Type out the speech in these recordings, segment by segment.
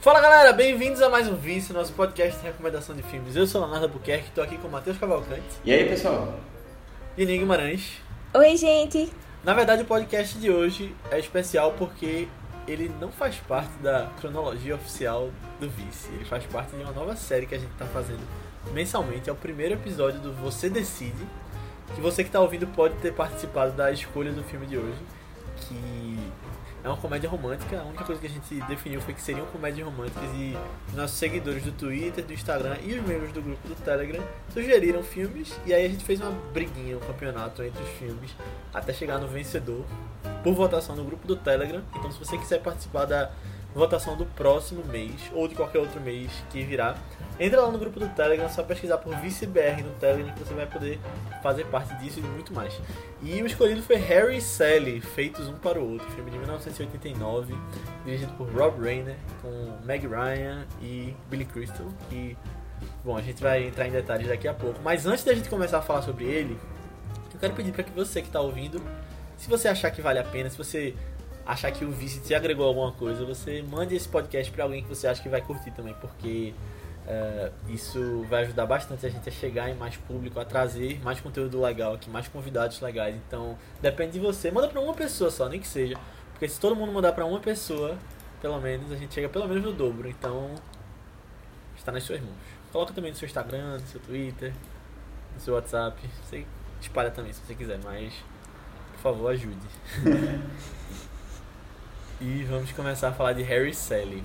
Fala galera, bem-vindos a mais um Vício, nosso podcast de recomendação de filmes. Eu sou Leonardo Buquerque, estou aqui com o Matheus Cavalcante E aí, pessoal? e Ninho Guimarães. Oi, gente. Na verdade, o podcast de hoje é especial porque ele não faz parte da cronologia oficial do Vice. Ele faz parte de uma nova série que a gente está fazendo mensalmente. É o primeiro episódio do Você Decide, que você que está ouvindo pode ter participado da escolha do filme de hoje, que é uma comédia romântica. A única coisa que a gente definiu foi que seriam comédias românticas e os nossos seguidores do Twitter, do Instagram e os membros do grupo do Telegram sugeriram filmes e aí a gente fez uma briguinha, um campeonato entre os filmes até chegar no vencedor por votação no grupo do Telegram. Então, se você quiser participar da votação do próximo mês ou de qualquer outro mês que virá, entra lá no grupo do Telegram, é só pesquisar por ViceBR no Telegram que você vai poder fazer parte disso e de muito mais. E o escolhido foi Harry e Sally, feitos um para o outro, filme de 1989, dirigido por Rob Reiner, com Meg Ryan e Billy Crystal, que Bom, a gente vai entrar em detalhes daqui a pouco. Mas antes da gente começar a falar sobre ele, eu quero pedir para que você que está ouvindo, se você achar que vale a pena, se você achar que o Vice te agregou alguma coisa, você mande esse podcast para alguém que você acha que vai curtir também, porque eh, isso vai ajudar bastante a gente a chegar em mais público, a trazer mais conteúdo legal aqui, mais convidados legais. Então, depende de você. Manda para uma pessoa só, nem que seja. Porque se todo mundo mandar para uma pessoa, pelo menos, a gente chega pelo menos no dobro. Então, está nas suas mãos. Coloca também no seu Instagram, no seu Twitter, no seu WhatsApp. Você espalha também se você quiser, mas por favor ajude. e vamos começar a falar de Harry Sally.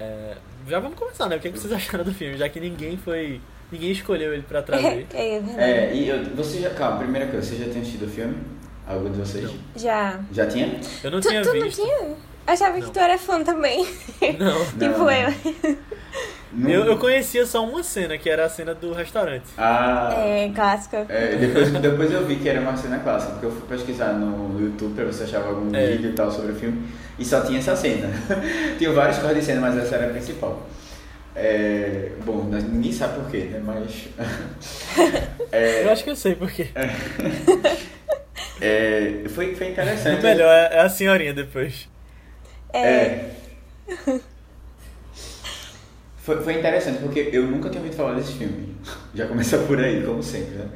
É, já vamos começar, né? O que, é que vocês acharam do filme? Já que ninguém foi. Ninguém escolheu ele pra trazer. É, é. É, e eu, você já. Calma, primeira coisa, você já tinha assistido o filme? Algum de vocês? Já. Já tinha? Eu não tu tinha tu não visto. tinha? Achava Não. que tu era fã também. Não. tipo Não. eu. Não. Eu, eu conhecia só uma cena, que era a cena do restaurante. Ah. É, clássica. é, depois, depois eu vi que era uma cena clássica, porque eu fui pesquisar no YouTube pra ver se achava algum É. vídeo e tal sobre o filme, e só tinha essa cena. tinha vários cortes de cena, mas essa era a principal. É, bom, ninguém sabe por quê, né? Mas. é, Eu acho que eu sei porque. é, foi, foi O interessante. melhor é é a senhorinha depois. É. Foi, foi interessante, porque eu nunca tinha ouvido falar desse filme. Já começa por aí, como sempre, né?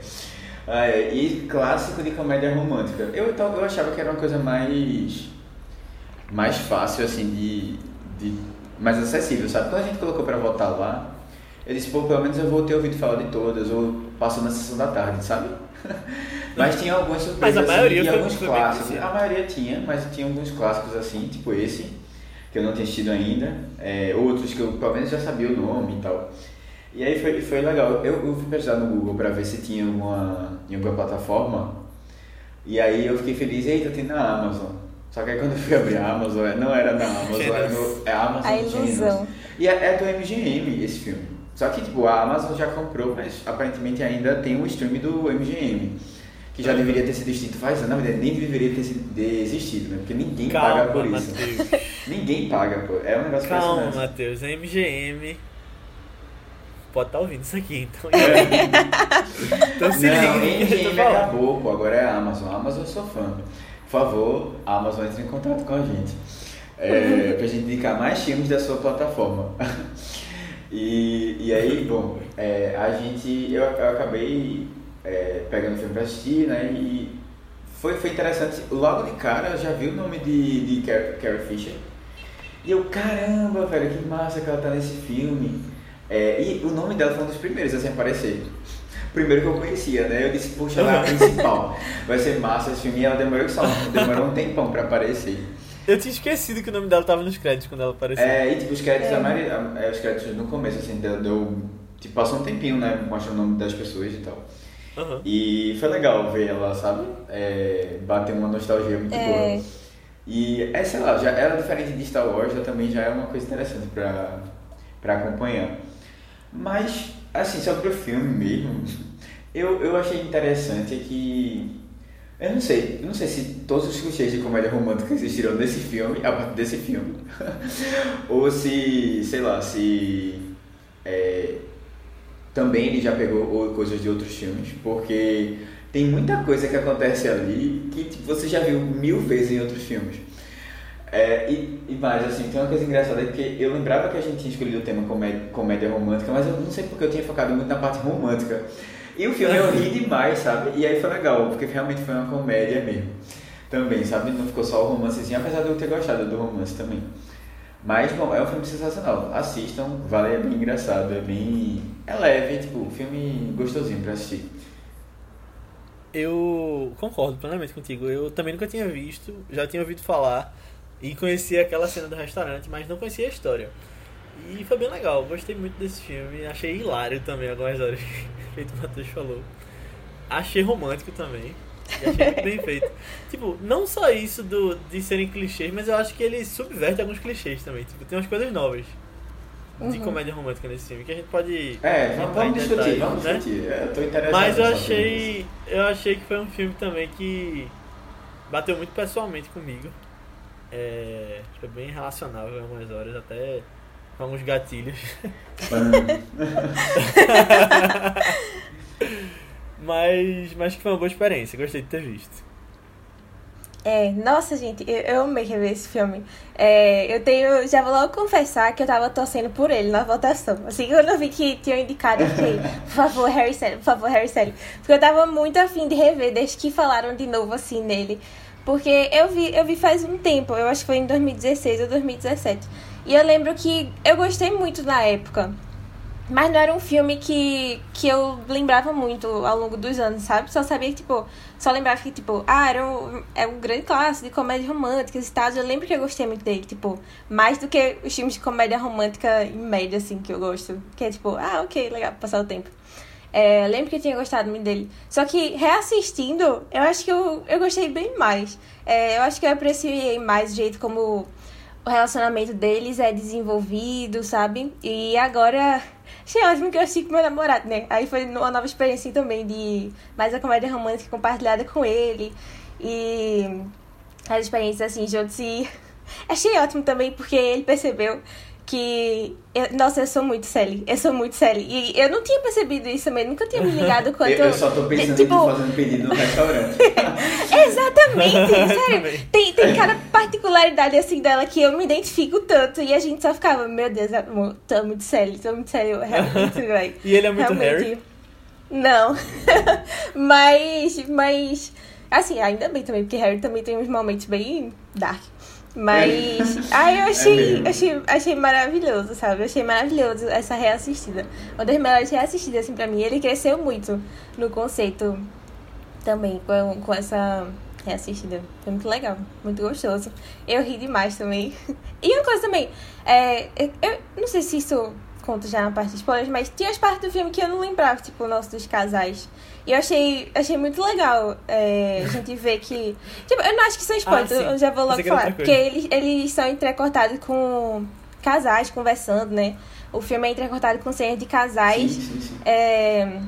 Ah, é, e clássico de comédia romântica. Eu, tal- eu achava que era uma coisa mais. mais fácil, assim, de. de mais acessível, sabe? Quando a gente colocou pra votar lá, eu disse, pô, pelo menos eu vou ter ouvido falar de todas, ou passou na sessão da tarde, sabe? mas tinha algumas surpresas. Mas a maioria assim, e alguns clássicos. A maioria tinha, mas tinha alguns clássicos assim, tipo esse que eu não tinha assistido ainda, é, outros que eu pelo menos já sabia o nome e tal. E aí foi, foi legal. Eu, eu fui pesquisar no Google pra ver se tinha alguma, em alguma plataforma. E aí eu fiquei feliz, eita, tem na Amazon. Só que aí quando eu fui abrir a Amazon, não era na Amazon, era no é Amazon A ilusão. E é, é do MGM esse filme. Só que tipo, a Amazon já comprou, mas aparentemente ainda tem um stream do MGM. Que já deveria ter sido extinto faz anos, na verdade nem deveria ter, sido, existido, né? Porque ninguém paga Calma, por isso. Matheus. Ninguém paga, pô. É um negócio Calma. Matheus. A MGM pode estar ouvindo isso aqui, então. então se Não, MGM acabou, pô. Agora é a Amazon. A Amazon eu sou fã. Por favor, a Amazon entre em contato com a gente. É, pra gente indicar mais filmes da sua plataforma. E, e aí, bom, é, a gente. Eu, eu acabei é, pegando o filme pra assistir, né? E foi, foi interessante. Logo de cara eu já vi o nome de, de Carrie, Carrie Fisher. E eu, caramba, velho, que massa que ela tá nesse filme. É, e o nome dela foi um dos primeiros assim, a aparecer. Primeiro que eu conhecia, né? Eu disse, poxa, ela é a principal. Vai ser massa esse filme. E ela demorou, só, demorou um tempão pra aparecer. Eu tinha esquecido que o nome dela tava nos créditos quando ela apareceu. É, e tipo, os créditos, É. a maioria, é, os créditos no começo, assim, deu, deu- Tipo, passou um tempinho, né? Mostrando o nome das pessoas e tal. Aham. E foi legal ver ela, sabe? É, bater uma nostalgia muito É. boa. E, é, sei lá, já era diferente de Star Wars, já também já é uma coisa interessante pra, pra acompanhar. Mas, assim, sobre o filme mesmo, eu, eu achei interessante que. Eu não sei, eu não sei se todos os clichês de comédia romântica existiram nesse filme, a partir desse filme. ou se, sei lá, se. é, também ele já pegou ou- coisas de outros filmes, porque tem muita coisa que acontece ali que tipo, você já viu mil vezes em outros filmes. É, e, e mais, assim, tem uma coisa engraçada, é porque eu lembrava que a gente tinha escolhido o tema comédia, comédia romântica, mas eu não sei porque eu tinha focado muito na parte romântica. E o filme eu ri demais, sabe? E aí foi legal, porque realmente foi uma comédia mesmo. Também, sabe? Não ficou só o romancezinho, apesar de eu ter gostado do romance também. Mas, bom, é um filme sensacional. Assistam, vale, é bem engraçado, é bem. É leve, tipo, filme gostosinho pra assistir. Eu concordo plenamente contigo. Eu também nunca tinha visto, já tinha ouvido falar e conhecia aquela cena do restaurante, mas não conhecia a história. E foi bem legal, gostei muito desse filme. Achei hilário também algumas horas, feito o Matheus falou. Achei romântico também. E achei muito bem feito. Tipo, não só isso do, de serem clichês, mas eu acho que ele subverte alguns clichês também. Tipo, tem umas coisas novas de Uhum. comédia romântica nesse filme que a gente pode. É, entrar vamos, discutir, vamos né? discutir. É, Eu tô interessado. Mas eu achei. Eu achei que foi um filme também que bateu muito pessoalmente comigo. É, foi bem relacionável em algumas horas, até com alguns gatilhos. mas, mas que foi uma boa experiência, gostei de ter visto. É, nossa, gente, eu, eu amei rever esse filme. É, eu tenho, já vou logo confessar que eu tava torcendo por ele na votação. Assim, quando eu vi que tinham indicado, eu fiquei, por favor, Harry Styles, por favor, Harry Styles. Porque eu tava muito afim de rever, desde que falaram de novo, assim, nele. Porque eu vi, eu vi faz um tempo, eu acho que foi em 2016 ou 2017. E eu lembro que eu gostei muito na época. Mas não era um filme que, que eu lembrava muito ao longo dos anos, sabe? Só sabia que, tipo, só lembrava que, tipo, ah, era um, é um grande clássico de comédia romântica e tal. Eu lembro que eu gostei muito dele, tipo, mais do que os filmes de comédia romântica em média, assim, que eu gosto. Que é tipo, ah, ok, legal, passar o tempo. É, lembro que eu tinha gostado muito dele. Só que reassistindo, eu acho que eu, eu gostei bem mais. É, eu acho que eu apreciei mais o jeito como o relacionamento deles é desenvolvido, sabe? E agora. Achei ótimo que eu assisti com meu namorado, né? Aí foi uma nova experiência assim, também de mais a comédia romântica compartilhada com ele. E as experiências assim, juntos e achei ótimo também porque ele percebeu que. eu- nossa, eu sou muito Sally. Eu sou muito Sally. E eu não tinha percebido isso também, nunca tinha me ligado quanto. Eu, eu só tô pensando tipo, em fazer um pedido no restaurante. Exatamente, sério. Tem, tem cada particularidade assim dela que eu me identifico tanto. E a gente só ficava, meu Deus, amor, é muito tu é muito sério. Realmente, velho. E ele é muito Realmente. Harry. Não. mas, mas. Assim, ainda bem também, porque Harry também tem uns momentos bem dark. Mas. ai, eu achei, mesmo. achei, achei maravilhoso, sabe? Eu achei maravilhoso essa reassistida. Uma das melhores reassistidas, assim, pra mim. Ele cresceu muito no conceito também com, com essa reassistida. Foi muito legal, muito gostoso. Eu ri demais também. E uma coisa também, é, eu, eu não sei se isso conta já na parte de spoilers, mas tinha as partes do filme que eu não lembrava, tipo o nosso dos casais. E eu achei, achei muito legal é, a gente ver que. Tipo, eu não acho que são spoilers, Ah, eu já vou logo falar. Porque eles, eles são entrecortados com casais conversando, né? O filme é entrecortado com cenas de casais. Sim, sim, sim. É,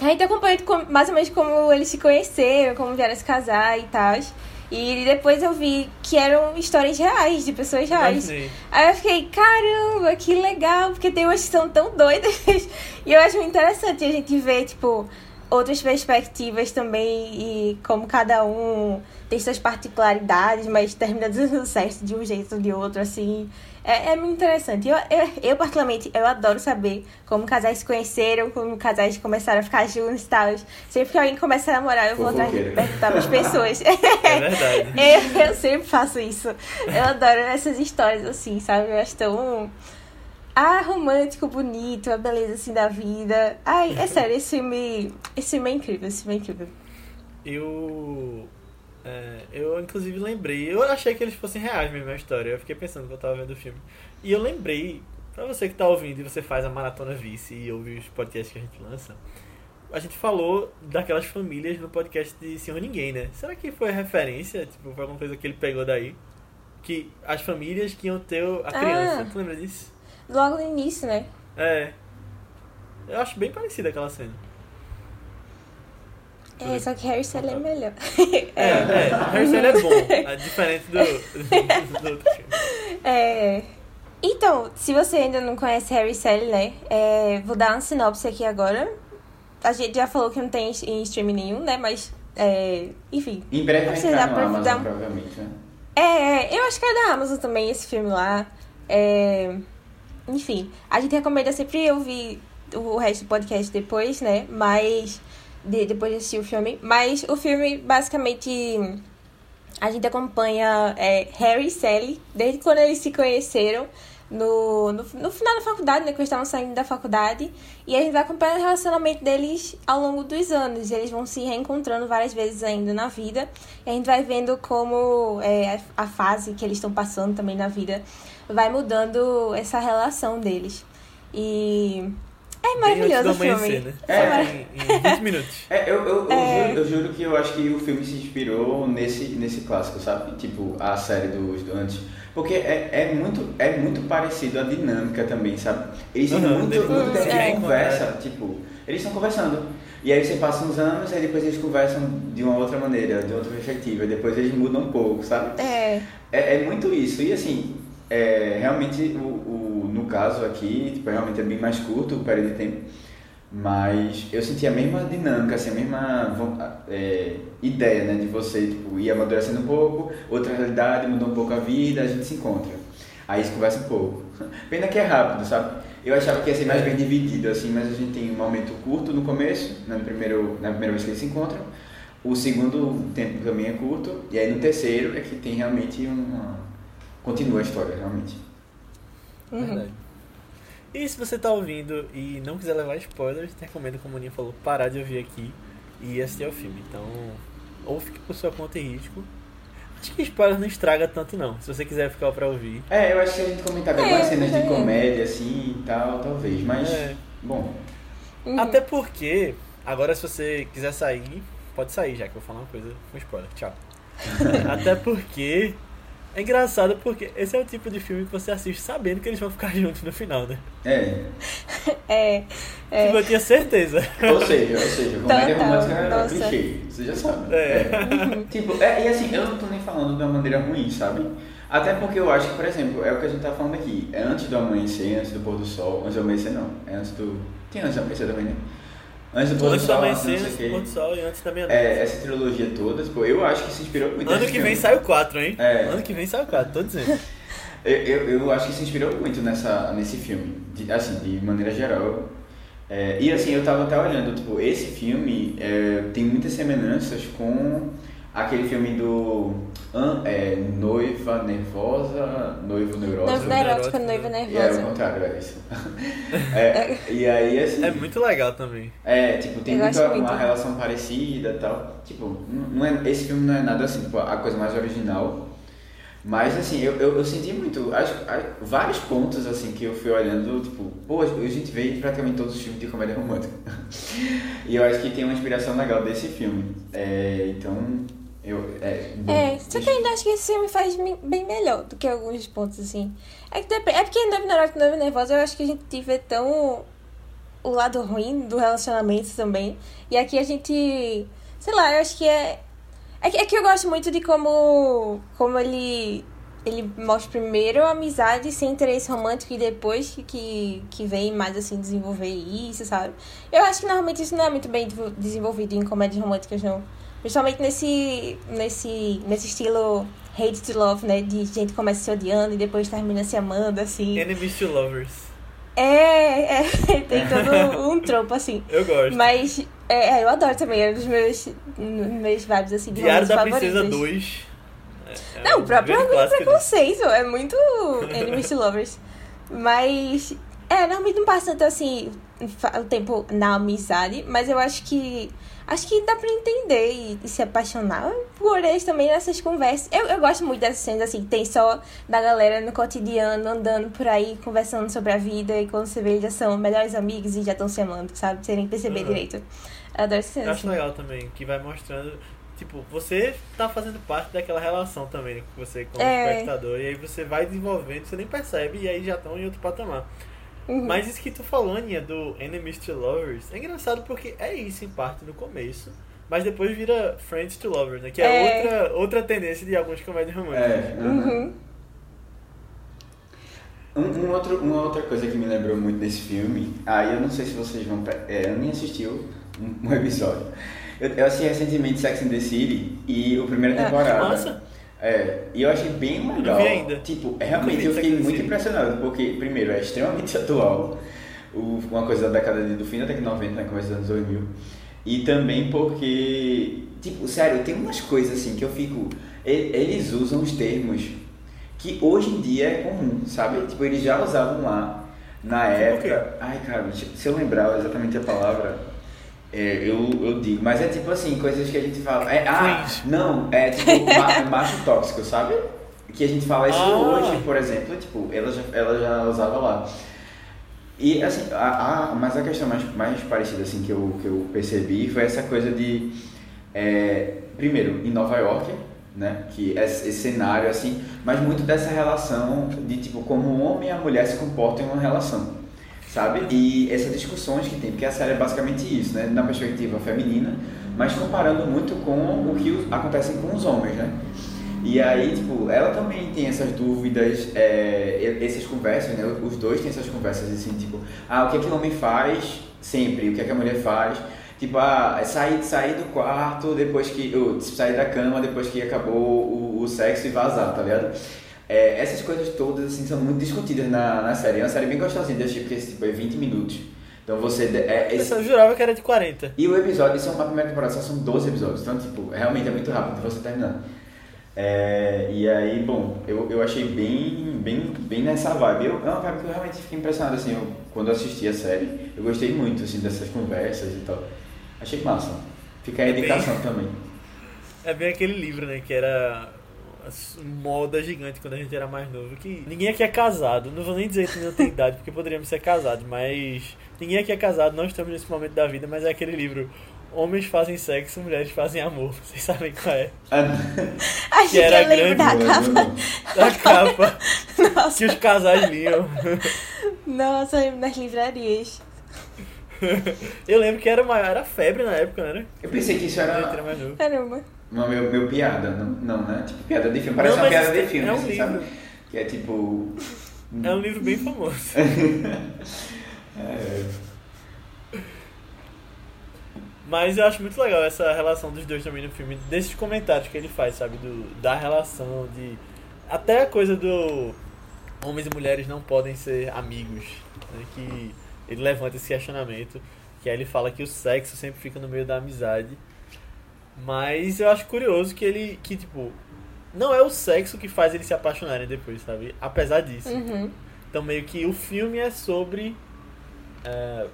a gente acompanha mais ou menos como eles se conheceram, como vieram se casar e tal. E depois eu vi que eram histórias reais, de pessoas reais. Aí eu fiquei, caramba, que legal, porque tem umas que são tão doidas. E eu acho muito interessante a gente ver, tipo, outras perspectivas também e como cada um tem suas particularidades, mas termina dando certo de um jeito ou de outro, assim. É, é muito interessante. Eu, eu, eu, particularmente, eu adoro saber como casais se conheceram, como casais começaram a ficar juntos e tal. Sempre que alguém começa a namorar, eu vou atrás de perguntar para as pessoas. É verdade. Eu, eu sempre faço isso. Eu adoro essas histórias assim, sabe? Eu acho tão. Ah, romântico, bonito, a beleza assim da vida. Ai, é sério, esse filme. Esse filme é incrível, esse filme é incrível. Eu. é, eu inclusive lembrei. Eu achei que eles fossem reais mesmo a história. Eu fiquei pensando que eu tava vendo o filme. E eu lembrei, pra você que tá ouvindo e você faz a maratona vice e ouve os podcasts que a gente lança. A gente falou daquelas famílias no podcast de Senhor Ninguém, né? Será que foi referência? Tipo, foi alguma coisa que ele pegou daí? Que as famílias que iam ter a criança. Ah. Tu lembra disso? Logo no início, né? É. Eu acho bem parecida aquela cena. É, só que Harry Styles é melhor. É, é. Harry Styles é bom. É diferente do, do, do outro filme. É. Então, se você ainda não conhece Harry Styles, né? é, vou dar uma sinopse aqui agora. A gente já falou que não tem em streaming nenhum, né? Mas, é, enfim. Em breve vai Você entrar dá no Amazon, dar um- provavelmente, né? É, é, eu acho que é da Amazon também, esse filme lá. É... Enfim, a gente recomenda sempre ouvir o resto do podcast depois, né? Mas. De, depois de assistir o filme. Mas o filme, basicamente. A gente acompanha é, Harry e Sally desde quando eles se conheceram no, no, no final da faculdade, né? Que eles estavam saindo da faculdade. E a gente vai acompanhando o relacionamento deles ao longo dos anos. Eles vão se reencontrando várias vezes ainda na vida. E a gente vai vendo como é, a fase que eles estão passando também na vida vai mudando essa relação deles. E. É maravilhoso o filme. Né? É, é em, em 20 minutos. É, eu, eu, É. eu, juro, eu juro que eu acho que o filme se inspirou nesse, nesse clássico, sabe? Tipo, a série dos do antes. Porque é, é, muito, é muito parecido a dinâmica também, sabe? Eles têm Uhum, muito, muito tempo de conversa, tipo, eles estão conversando. E aí você passa uns anos, aí depois eles conversam de uma outra maneira, de outra perspectiva, e depois eles mudam um pouco, sabe? É. É, é muito isso. E assim, é, realmente, o, o, no caso aqui, tipo, realmente é bem mais curto o período de tempo. Mas eu senti a mesma dinâmica, assim, a mesma é, ideia, né? De você, tipo, ir amadurecendo um pouco, outra realidade, mudou um pouco a vida, a gente se encontra. Aí se conversa um pouco. Pena que é rápido, sabe? Eu achava que ia ser mais bem dividido, assim, mas a gente tem um momento curto no começo, no primeiro, na primeira vez que eles se encontram. O segundo tempo também é curto, e aí no terceiro é que tem realmente uma... Continua a história, realmente. Uhum. Verdade. E se você tá ouvindo e não quiser levar spoilers, recomendo, como o Ninho falou, parar de ouvir aqui e assistir ao filme. Então, ou fique por sua conta e risco. Acho que spoiler não estraga tanto não, se você quiser ficar pra ouvir. É, eu acho que a gente comentar É, algumas cenas de é. comédia, assim, e tal, talvez, mas... É. Bom, Uhum. Até porque, agora se você quiser sair, pode sair já que eu vou falar uma coisa com spoiler. Tchau. Até porque é engraçado porque esse é o tipo de filme que você assiste sabendo que eles vão ficar juntos no final, né? é... É. É. Tipo, Eu tinha certeza. Ou seja, ou seja, comédia Total, romântica é nossa. clichê, você já sabe. É. Tipo, é, e assim, eu não tô nem falando de uma maneira ruim, sabe? Até porque eu acho que, por exemplo, é o que a gente tá falando aqui. É antes do amanhecer, antes do pôr do sol. Antes do amanhecer não. É antes do. Tem antes do amanhecer também, né? Antes do pôr do sol, antes pôr do sol e antes da meia-noite. É, essa trilogia toda, tipo, eu acho que se inspirou muito Ano que vem sai o 4, hein? É. Ano que vem sai o 4, tô dizendo. Eu, eu, eu acho que se inspirou muito nessa, nesse filme, de- assim, de maneira geral. É, e assim, eu tava até olhando, tipo, esse filme é, tem muitas semelhanças com aquele filme do An- é, Noiva Nervosa, Noivo Neurosa. Noiva neurótica, noiva E é o nervosa. contrário, é isso. É, e aí, assim, É muito legal também. é, tipo, tem muita, muito. uma relação parecida e tal. Tipo, não é, esse filme não é nada assim, tipo, a coisa mais original. Mas, assim, eu, eu, eu senti muito, acho, vários pontos, assim, que eu fui olhando, tipo, pô, a gente vê praticamente todos os filmes de comédia romântica. e eu acho que tem uma inspiração legal desse filme. É, então, eu... É, É, só que eu ainda acho que esse filme faz bem melhor do que alguns pontos, assim. É, que depende, é porque Noiva Neurótica e Noiva Nervosa eu acho que a gente vê tão o lado ruim do relacionamento também. E aqui a gente. Sei lá, eu acho que é. É que, é que eu gosto muito de como. Como ele. Ele mostra primeiro a amizade sem interesse romântico e depois que- que, que vem mais assim desenvolver isso, sabe? Eu acho que normalmente isso não é muito bem desenvolvido em comédias românticas, não. Principalmente nesse, nesse, nesse estilo hate to love, né? De gente começa se odiando e depois termina se amando, assim. Enemies to Lovers. É, é, tem todo um tropo, assim. Eu gosto. Mas é, é, eu adoro também, é um dos meus, meus vibes, assim, de Diário da favoritos. Princesa 2. É- é Não, o próprio Orgulho e. Preconceito é muito Enemies to Lovers. Mas, é, normalmente não passa tanto assim o tempo na amizade, mas eu acho que. Acho que dá pra entender e, e se apaixonar por eles também nessas conversas. Eu, eu gosto muito dessas cenas assim, que tem só da galera no cotidiano, andando por aí, conversando sobre a vida, e quando você vê, eles já são melhores amigos e já estão se amando, sabe? Sem nem perceber Uhum. direito. Eu adoro essas Eu cenas. acho assim. legal também, que vai mostrando. Tipo, você tá fazendo parte daquela relação também, né, com você como É. espectador. E aí você vai desenvolvendo, você nem percebe, e aí já estão em outro patamar. Uhum. Mas isso que tu falou, Aninha, do Enemies to Lovers, é engraçado porque é isso em parte no começo. Mas depois vira Friends to Lovers, né? Que é, É. outra, outra tendência de alguns comédias românticas. É, uhum. Um, um outro, uma outra coisa que me lembrou muito desse filme, aí eu não sei se vocês vão. É, eu nem assisti um, um episódio. Eu, eu assisti recentemente Sex and the City e o primeira Ah, temporada. Massa! É, e eu achei bem legal. vi ainda. Tipo, realmente eu tá fiquei muito impressionado, porque, primeiro, é extremamente atual. O- uma coisa da década de, do fim da década de 90, né, começo dos anos 2000. E também porque, tipo, sério, tem umas coisas assim que eu fico. Eles usam os termos que hoje em dia é comum, sabe? Tipo, eles já usavam lá na Tipo época. Ai, cara, se eu lembrar exatamente a palavra, é, eu, eu digo. Mas é tipo assim, coisas que a gente fala. É, ah, não, é tipo ma- macho tóxico, sabe? Que a gente fala isso Ah. hoje, por exemplo, tipo, ela já, ela já usava lá. E assim, a, a, mas a questão mais, mais parecida assim que eu, que eu percebi foi essa coisa de é, primeiro, em Nova York, né, que é esse esse cenário assim, mas muito dessa relação de tipo como o homem e a mulher se comportam em uma relação, sabe? E essas discussões que tem, porque a série é basicamente isso, né, na perspectiva feminina, mas comparando muito com o que acontece com os homens, né? E aí, tipo, ela também tem essas dúvidas, é, essas conversas, né? Os dois têm essas conversas assim, tipo, ah, o que é que o homem faz sempre, o que é que a mulher faz. Tipo, ah, sair, sair do quarto depois que. ou, sair da cama depois que acabou o, o sexo e vazar, tá ligado? É, essas coisas todas, assim, são muito discutidas na, na série. É uma série bem gostosinha de assistir, porque tipo, é 20 minutos. Então você. É, esse- Eu jurava que era de 40. e o episódio, isso é uma primeira temporada, só são 12 episódios. Então, tipo, realmente é muito rápido você terminar. É, e aí, bom, eu, eu achei bem, bem, bem nessa vibe. Eu, é uma vibe que eu realmente fiquei impressionado, assim, eu, quando eu assisti a série. Eu gostei muito, assim, dessas conversas e tal. Achei massa. Fica aí a É bem- indicação também. É bem aquele livro, né? Que era moda gigante quando a gente era mais novo. Que ninguém aqui é casado. Não vou nem dizer que não tem idade, porque poderíamos ser casados, mas ninguém aqui é casado, não estamos nesse momento da vida, mas é aquele livro. Homens fazem sexo, mulheres fazem amor. Vocês sabem qual é? Acho que, era lembro da grande, capa. Da capa Nossa, que os casais liam. nossa, eu das livrarias. Eu lembro que era, uma, era febre na época, né? Eu pensei que isso a era era mais novo. Caramba. Uma meu, meu piada. Não, não, né? Tipo, piada de filme. Parece Não, uma piada de isso filme, é um assim, sabe? Que é tipo. É um livro bem famoso. É, Mas eu acho muito legal essa relação dos dois também no filme, desses comentários que ele faz, sabe? Do, da relação, de. Até a coisa do. Homens e mulheres não podem ser amigos. Né? Que ele levanta esse questionamento. Que aí ele fala que o sexo sempre fica no meio da amizade. Mas eu acho curioso que ele. Que, tipo. Não é o sexo que faz eles se apaixonarem depois, sabe? Apesar disso. Uhum. Então meio que o filme é sobre é,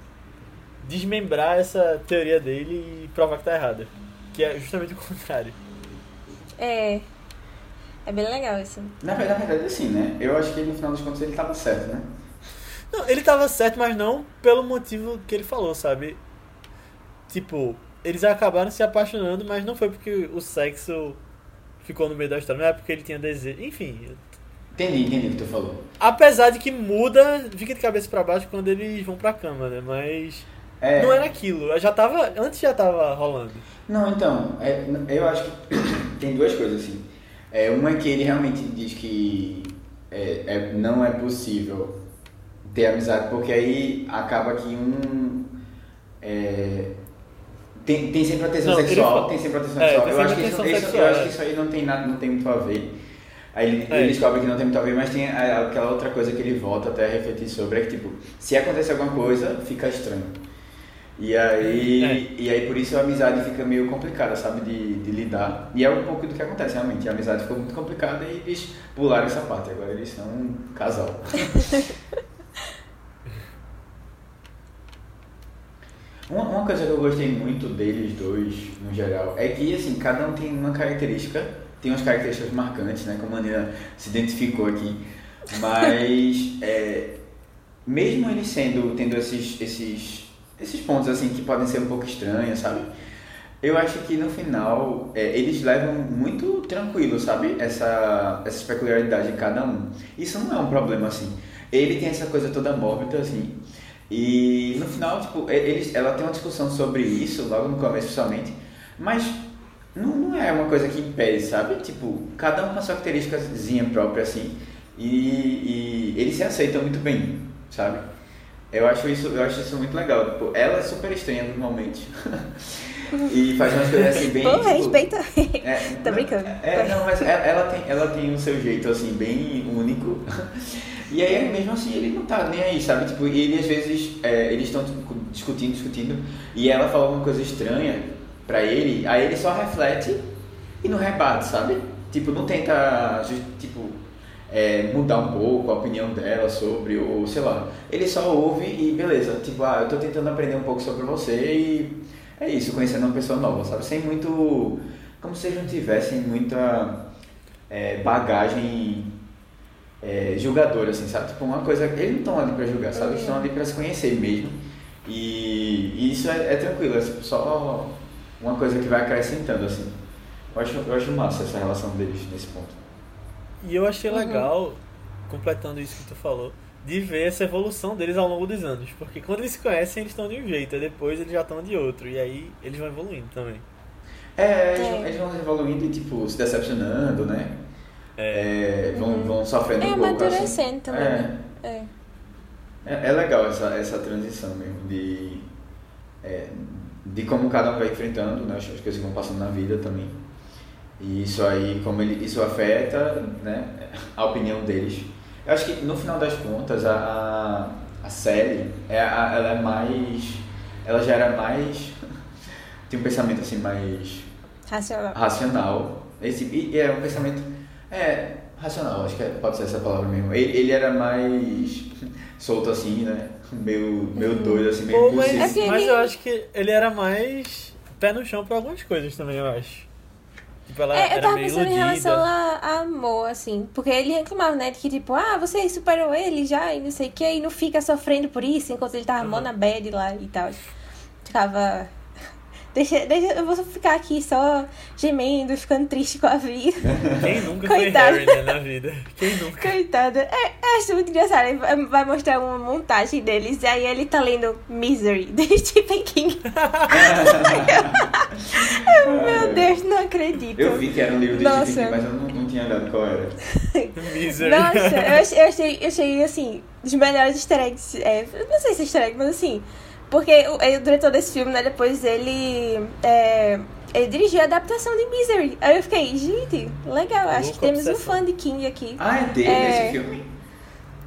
desmembrar essa teoria dele e provar que tá errada. Que é justamente o contrário. É. É bem legal isso. Na verdade, assim, né? Eu acho que no final das contas ele tava certo, né? Não, ele tava certo, mas não pelo motivo que ele falou, sabe? Tipo, eles acabaram se apaixonando, mas não foi porque o sexo ficou no meio da história, não é porque ele tinha desejo. Enfim, Entendi, entendi o que tu falou. apesar de que muda, fica de cabeça pra baixo quando eles vão pra cama, né? Mas É, não era aquilo. Já tava, antes já tava rolando. Não, então, é, eu acho que tem duas coisas assim. É, uma é que ele realmente diz que é, é- não é possível ter amizade, porque aí acaba que um. é, tem, tem sempre a tensão Não, ele sexual, fala- tem sempre a tensão É, sexual. Eu acho, que isso, isso- eu acho é. que isso aí não tem, nada, não tem muito a ver. Aí ele, É. ele descobre que não tem muito a ver, mas tem aquela outra coisa que ele volta até a refletir sobre, é que tipo, se acontecer alguma coisa, fica estranho. E aí, É. e aí por isso a amizade fica meio complicada, sabe, de, de lidar. E é um pouco do que acontece realmente. A amizade ficou muito complicada e eles pularam essa parte. Agora eles são um casal. Uma, uma coisa que eu gostei muito deles dois, no geral, é que assim, cada um tem uma característica, tem umas características marcantes, né? Como a Nina se identificou aqui. Mas é, mesmo eles sendo, tendo esses, esses, esses pontos assim que podem ser um pouco estranhos, sabe? Eu acho que no final é, eles levam muito tranquilo, sabe? Essa, essa peculiaridade de cada um. Isso não é um problema assim. Ele tem essa coisa toda mórbida assim. E no final, tipo, eles, ela tem uma discussão sobre isso, logo no começo principalmente, mas não, não é uma coisa que impede, sabe? Tipo, cada um com a sua característicazinha própria, assim, e, e eles se aceitam muito bem, sabe? Eu acho isso, eu acho isso muito legal. Tipo, ela é super estranha normalmente. e faz umas coisas assim bem. Pô, tipo, respeita. é, Tô brincando. É, não, mas ela, ela tem, ela tem o seu jeito assim, bem único. E aí, mesmo assim, ele não tá nem aí, sabe? Tipo, ele às vezes, é, eles estão discutindo, discutindo, e ela fala alguma coisa estranha pra ele, aí ele só reflete e não rebate, sabe? Tipo, não tenta, tipo, é, mudar um pouco a opinião dela sobre, ou sei lá. Ele só ouve e beleza, tipo, ah, eu tô tentando aprender um pouco sobre você e é isso, conhecendo uma pessoa nova, sabe? Sem muito. Como se eles não tivessem muita é, bagagem é, julgadora, assim, sabe? Tipo, uma coisa. Eles não estão ali pra julgar, sabe? Eles estão ali pra se conhecer mesmo. E, e isso é, é tranquilo, é tipo, só uma coisa que vai acrescentando, assim. Eu acho, eu acho massa essa relação deles nesse ponto. E eu achei Uhum. legal, completando isso que tu falou, de ver essa evolução deles ao longo dos anos. Porque quando eles se conhecem, eles estão de um jeito, e depois eles já estão de outro. E aí eles vão evoluindo também. É, eles, É. vão- eles vão evoluindo e, tipo, se decepcionando, né? É. É, vão, vão sofrendo É um pouco, assim. também, É. né? É. É, é legal essa, essa transição mesmo de, é, de como cada um vai enfrentando né, as as coisas que vão passando na vida também. E isso aí, como ele, isso afeta né, a opinião deles. Eu acho que no final das contas a, a série é, a- ela é mais. Ela já era mais. tem um pensamento assim mais Racional. racional. Esse, e é um pensamento. É, racional, acho que é- pode ser essa palavra mesmo. Ele, ele era mais solto assim, né? Meio, meio doido, assim, meio Pô, mas, que mas eu acho que ele era mais pé no chão pra algumas coisas também, eu acho. Tipo, ela É, eu tava pensando em iludida. relação a, a amor, assim. Porque ele reclamava, né? De que, tipo, ah, você superou ele já e não sei o que, e não fica sofrendo por isso enquanto ele tava Uhum. mó na bad lá e tal. Ficava. Deixa, deixa, eu vou ficar aqui só gemendo, ficando triste com a vida. Quem nunca foi Coitado. Harry, né, na vida? Quem nunca? Coitada. É, eu acho muito engraçado. Ele vai- mostrar uma montagem deles. E aí ele tá lendo Misery, de Stephen King. Meu Deus, não acredito. Eu vi que era um livro de Nossa. Stephen King, mas eu não, não tinha olhado qual era. Misery. Nossa, eu achei, eu achei, eu achei, assim, dos melhores easter eggs. É, não sei se é easter egg, mas assim. Porque o, o diretor desse filme, né, depois ele. é, ele dirigiu a adaptação de Misery. Aí eu fiquei, gente, legal, acho que temos um obsessão. fã de King aqui. Ah, é dele É. esse filme?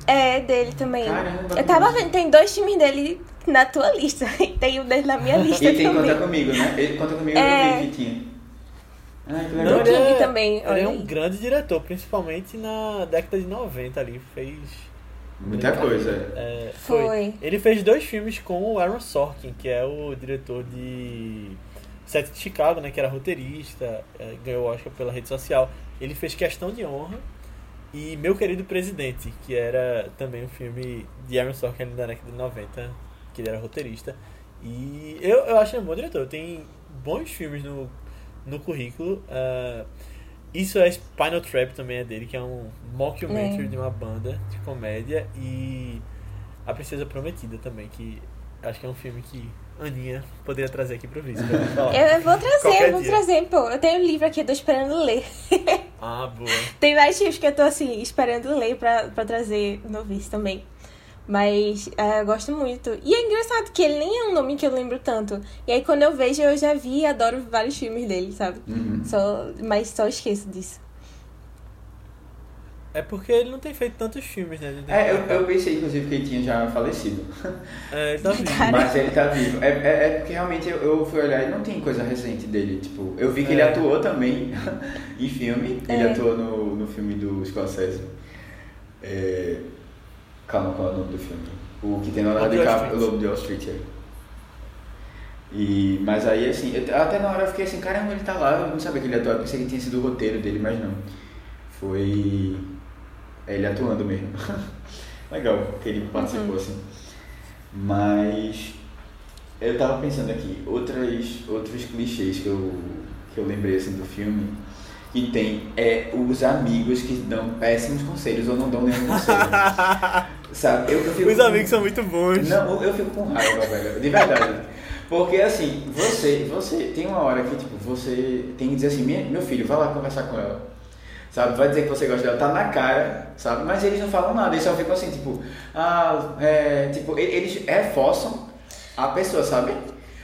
É, dele também. Caramba, eu tava vendo, tem dois filmes dele na tua lista. E tem um dele na minha lista E tem também. Conta Comigo, né? Ele Conta Comigo É. eu vi que tinha. Ai, que Não, legal. Ele King é, também, Ele é um grande diretor, principalmente na década de 90 ali. Fez. Muita coisa. É, Foi. Ele fez dois filmes com o Aaron Sorkin, que é o diretor de Sete de Chicago, né? Que era roteirista, é, ganhou o Oscar pela rede social. Ele fez Questão de Honra e Meu Querido Presidente, que era também um filme de Aaron Sorkin ali da década de 90, que ele era roteirista. E eu, eu acho ele um bom diretor. Tem bons filmes no, no currículo. ah, isso é Spinal Trap também é dele, que é um mockumentary É. de uma banda de comédia. E A Princesa Prometida também, que acho que é um filme que Aninha poderia trazer aqui pro falar. Eu, vou trazer, eu vou dia. trazer, pô. Eu tenho um livro aqui, eu tô esperando ler. Ah, boa. Tem mais filmes que eu tô assim, esperando ler pra, pra trazer no Vice também. Mas é, eu gosto muito. E é engraçado que ele nem é um nome que eu lembro tanto. E aí quando eu vejo, eu já vi e adoro vários filmes dele, sabe? Uhum. Só, mas só esqueço disso. É porque ele não tem feito tantos filmes, né? Ele É, eu, eu pensei, inclusive, que ele tinha já falecido. É, ele tá vivo. Cara. Mas ele tá vivo. É, é, é porque realmente eu, eu fui olhar e não tem coisa recente dele. Tipo, eu vi que ele É. atuou também em filme. Ele É. atuou no, no filme do Scorsese. É... Calma, qual é o nome do filme? O que tem na hora de capa, o. Lobo de Wall Street. é. E, mas aí, assim, eu- até na hora eu fiquei assim, caramba, ele tá lá, eu não sabia que ele atuava, eu pensei que tinha sido o roteiro dele, mas não. Foi ele atuando mesmo. Legal que ele participou Uhum. assim. Mas eu tava pensando aqui, outras, outros clichês que eu, que eu lembrei assim do filme, que tem é os amigos que dão péssimos conselhos ou não dão nenhum conselho. Sabe? Eu, eu fico Os com- amigos são muito bons. não, eu fico com raiva, velho. De verdade. Porque assim, você, você tem uma hora que tipo, você tem que dizer assim, "Minha- meu filho, vai lá conversar com ela. sabe? Vai dizer que você gosta dela, tá na cara, sabe? Mas eles não falam nada, eles só ficam assim, tipo, ah, é, tipo, e- eles reforçam a pessoa, sabe?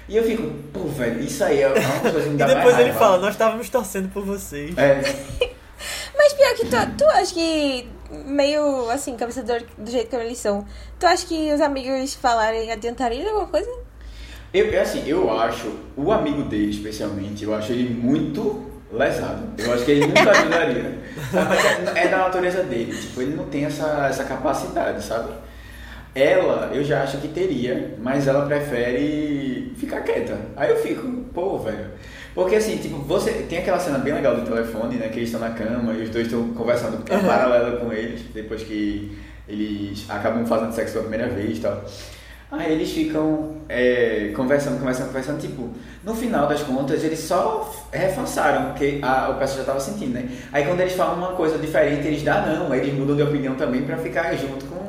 E eu fico, pô, velho, isso aí é uma coisa que me E dá mais depois ele raiva. fala, nós estávamos torcendo por vocês. É, Mas pior que tu, tu acha que, meio assim, cabeça do, do jeito que eles são, tu acha que os amigos falarem adiantaria alguma coisa? Eu, eu, assim, eu acho, o amigo dele especialmente, eu acho ele muito lesado. Eu acho que ele nunca ajudaria. Mas é, é da natureza dele, tipo, ele não tem essa, essa capacidade, sabe? Ela, eu já acho que teria, mas ela prefere ficar quieta. Aí eu fico, pô, velho. Porque assim, tipo, você tem aquela cena bem legal do telefone, né? Que eles estão na cama e os dois estão conversando em Uhum. paralelo com eles, depois que eles acabam fazendo sexo pela primeira vez e tal. Aí eles ficam é, conversando, conversando, conversando, tipo, no final das contas eles só reforçaram o que a, o pessoal já estava sentindo, né? Aí quando eles falam uma coisa diferente, eles dão não, aí eles mudam de opinião também pra ficar junto com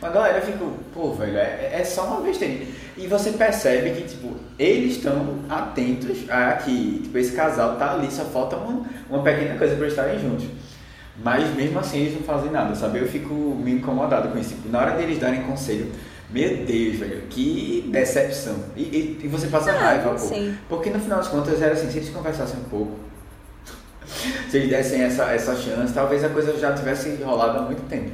a galera. Eu fico, pô, velho, é, é só uma besteira. E você percebe que, tipo, eles estão atentos a que, tipo, esse casal tá ali, só falta uma, uma pequena coisa pra eles estarem juntos. Mas mesmo assim eles não fazem nada, sabe? Eu fico meio incomodado com isso. Na hora deles darem conselho, meu Deus, velho, que decepção. E, e, e você passa Ah, raiva, pô. Porque no final das contas era assim, se eles conversassem um pouco, se eles dessem essa, essa chance, talvez a coisa já tivesse rolado há muito tempo.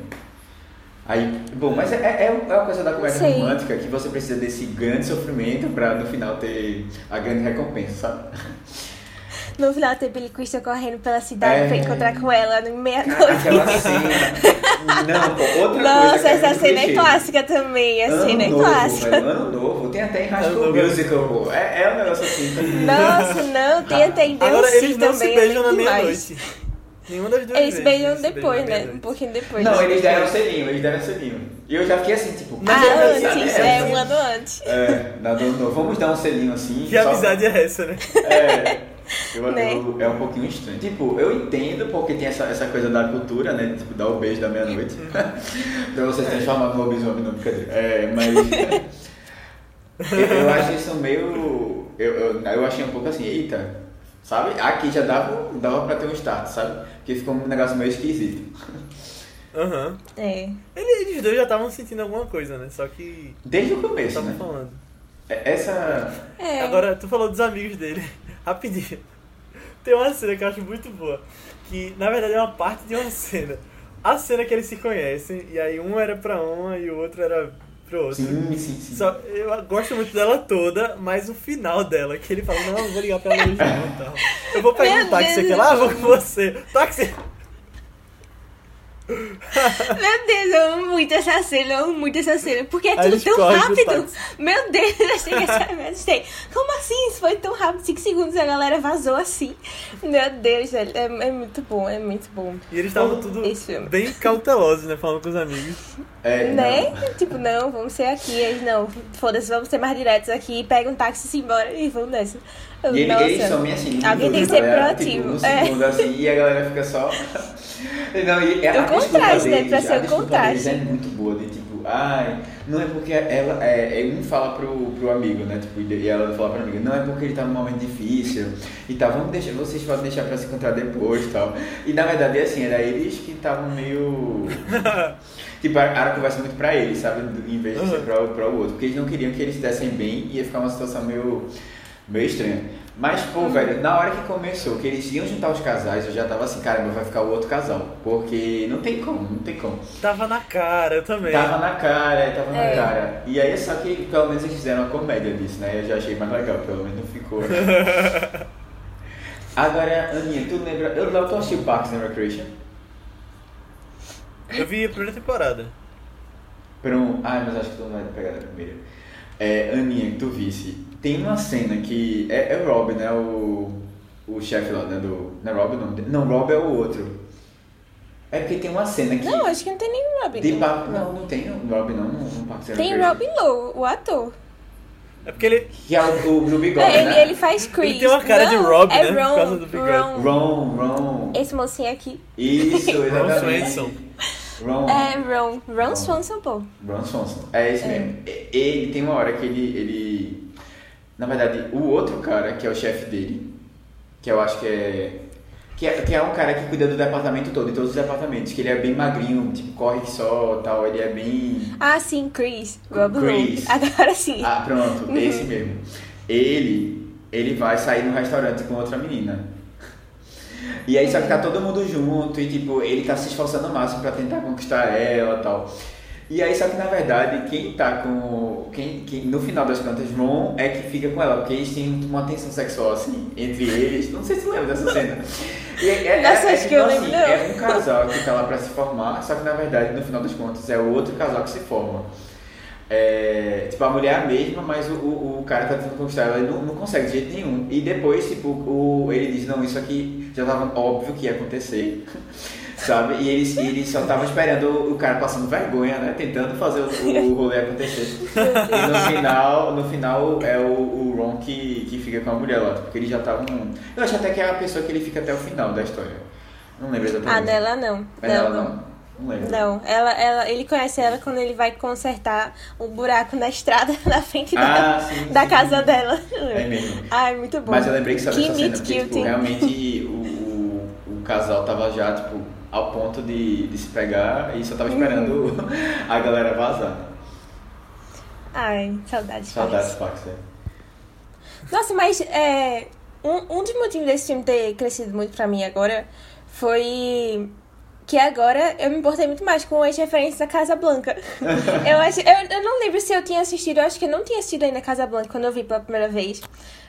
Aí, bom, mas é, é, é uma coisa da comédia Sei. romântica que você precisa desse grande sofrimento pra no final ter a grande recompensa, sabe? No final tem Billy Crystal correndo pela cidade É. pra encontrar com ela no Aquela meia-noite. cena. Não, pô, outra coisa. Nossa, que é essa muito cena é clichê. clássica também, a cena é ano novo, clássica. velho, ano novo. Tem até em High Ano School novo. Musical, pô. É, é um negócio assim. Nossa, não, tem até em Agora Deus eles não se também, beijam é na meia-noite. Nenhuma das duas Eles beijam depois, né? Um pouquinho depois. Não, eles deram selinho, eles deram selinho. E eu já fiquei assim, tipo... Mas Ah, é antes, amizade, é é. um ano antes. É, na do. Vamos dar um selinho assim. Que só- amizade é essa, né? É, eu, Né? eu- é um pouquinho estranho. Tipo, eu entendo porque tem essa, essa coisa da cultura, né? Tipo, dar o beijo da meia-noite. pra você se transformar no lobisomem, não, brincadeira. É, mas. eu, eu acho isso meio. Eu, eu, eu achei um pouco assim, eita. Sabe? Aqui já dava, dava pra ter um start, sabe? Porque ficou um negócio meio esquisito. Aham. É. Ele- Eles dois já estavam sentindo alguma coisa, né? Só que. Desde o começo, Estavam né? falando. É- Essa. É. Agora, tu falou dos amigos dele. Rapidinho. Tem uma cena que eu acho muito boa. Que, na verdade, é uma parte de uma cena. A cena que eles se conhecem, e aí um era pra uma e o outro era pro outro. Sim, sim, sim. Só, eu gosto muito dela toda, mas o final dela, que ele fala, não, eu vou ligar pra ela hoje não e tal. Eu vou pegar Meu um táxi Deus. aqui lá, vou com você. Táxi! Meu Deus, eu amo muito essa cena, eu amo muito essa cena. Porque é tudo tão rápido. Meu Deus, eu achei que essa assustei. Como assim? Isso foi tão rápido? Cinco segundos e a galera vazou assim. Meu Deus, velho. É, é muito bom, é muito bom. E eles estavam tudo bem cautelosos, né? Falando com os amigos. É, Né? não. Tipo, não, vamos ser aqui. Eles, não, foda-se, vamos ser mais diretos aqui. Pega um táxi e se embora e vamos nessa. Eu, E ele, nossa. eles são meio assim. Alguém tem que tá ser ligado? proativo. Tipo, um É. segundo assim e a galera fica só. Não, e a O contraste, né? Pra ser o contraste. é muito boa, de tipo, ai, não é porque ela. É, é, um fala pro, pro amigo, né? Tipo, e ela fala pra amiga, não é porque ele tá num momento difícil e tal, vamos deixar, vocês podem deixar pra se encontrar depois e tal. E na verdade, assim, era eles que estavam meio. Tipo, a a conversa muito pra eles, sabe? Em vez de ser Uhum. pra, o- pra o outro. Porque eles não queriam que eles se dessem bem e ia ficar uma situação meio, meio estranha. Mas, pô, Uhum. velho, na hora que começou, que eles iam juntar os casais, eu já tava assim, caramba, vai ficar o outro casal. Porque não tem como, não tem como. Tava na cara, eu também. Tava na cara, tava na É. cara. E aí, só que pelo menos eles fizeram uma comédia disso, né? Eu já achei mais legal, pelo menos não ficou. Agora, Aninha, tu lembra. Eu não tu assistiu Parks and Recreation? Eu vi a primeira temporada. Um... Ai, mas acho que tu não vai pegar da primeira. É, Aninha, que tu visse. Tem uma cena que. É, é o Rob, né? O, o chefe lá, né? Do, não é Rob o nome dele? Não, Rob é o outro. É porque tem uma cena que. Não, acho que não tem nenhum Robin. de não. pa... Não, não tem o Rob não, no Parks and Tem. Robin Lowe, o ator. É porque ele. Que é o, o do bigode, É, ele, né? ele faz Chris. tem uma cara de Não, Rob, é né, por Ron, causa do bigode. Ron. Ron, Ron. Esse mocinho aqui. Isso, Ron exatamente. Ron. É Ron. Ron Ron. Swanson, pô. Ron Swanson. É esse É. mesmo. Ele tem uma hora que ele, ele. Na verdade, o outro cara, que é o chefe dele, que eu acho que é. Que é, que é um cara que cuida do departamento todo, de todos os departamentos. Que ele é bem magrinho, tipo, corre só tal. Ele é bem. Ah, sim, Chris. Rob Chris. Agora sim. Ah, pronto, Uhum. esse mesmo. Ele, ele vai sair no restaurante com outra menina. E aí só que tá todo mundo junto e tipo, ele tá se esforçando o máximo pra tentar conquistar ela e tal. E aí só que na verdade quem tá com. Quem, quem, no final das contas, Ron é que fica com ela, porque eles têm uma tensão sexual assim, entre eles. Não sei se você lembra dessa cena. E é, é, é, é que eu tipo lembro, assim, não. é um casal que tá lá pra se formar, só que na verdade, no final das contas, é o outro casal que se forma. É, tipo, a mulher é a mesma, mas o, o, o cara tá tentando conquistar ela e não, não consegue de jeito nenhum. E depois, tipo, o, ele diz, não, isso aqui já tava óbvio que ia acontecer, sabe? E ele, ele só tava esperando o cara passando vergonha, né? Tentando fazer o, o rolê acontecer. E no final, no final é o, o Ron que, que fica com a mulher lá, porque eles já estavam... Eu acho até que é a pessoa que ele fica até o final da história. Não lembro exatamente. Ah, nela não. É nela, não. não? Não lembro. Não, ela, ela, ele conhece ela quando ele vai consertar um buraco na estrada na frente da, Ah, sim, da sim, casa sim. dela. É mesmo. Ai, muito bom. Mas eu lembrei que sabe Que essa cena, porque tipo, realmente o, o, o casal tava já, tipo, ao ponto de, de se pegar e só tava esperando Uhum. a galera vazar. Ai, saudades. Saudades. Pax, é. Nossa, mas é, um, um dos motivos desse filme ter crescido muito pra mim agora foi que agora eu me importei muito mais com as referências da Casa Blanca. eu, acho, eu, eu não lembro se eu tinha assistido, eu acho que eu não tinha assistido ainda Casa Blanca quando eu vi pela primeira vez.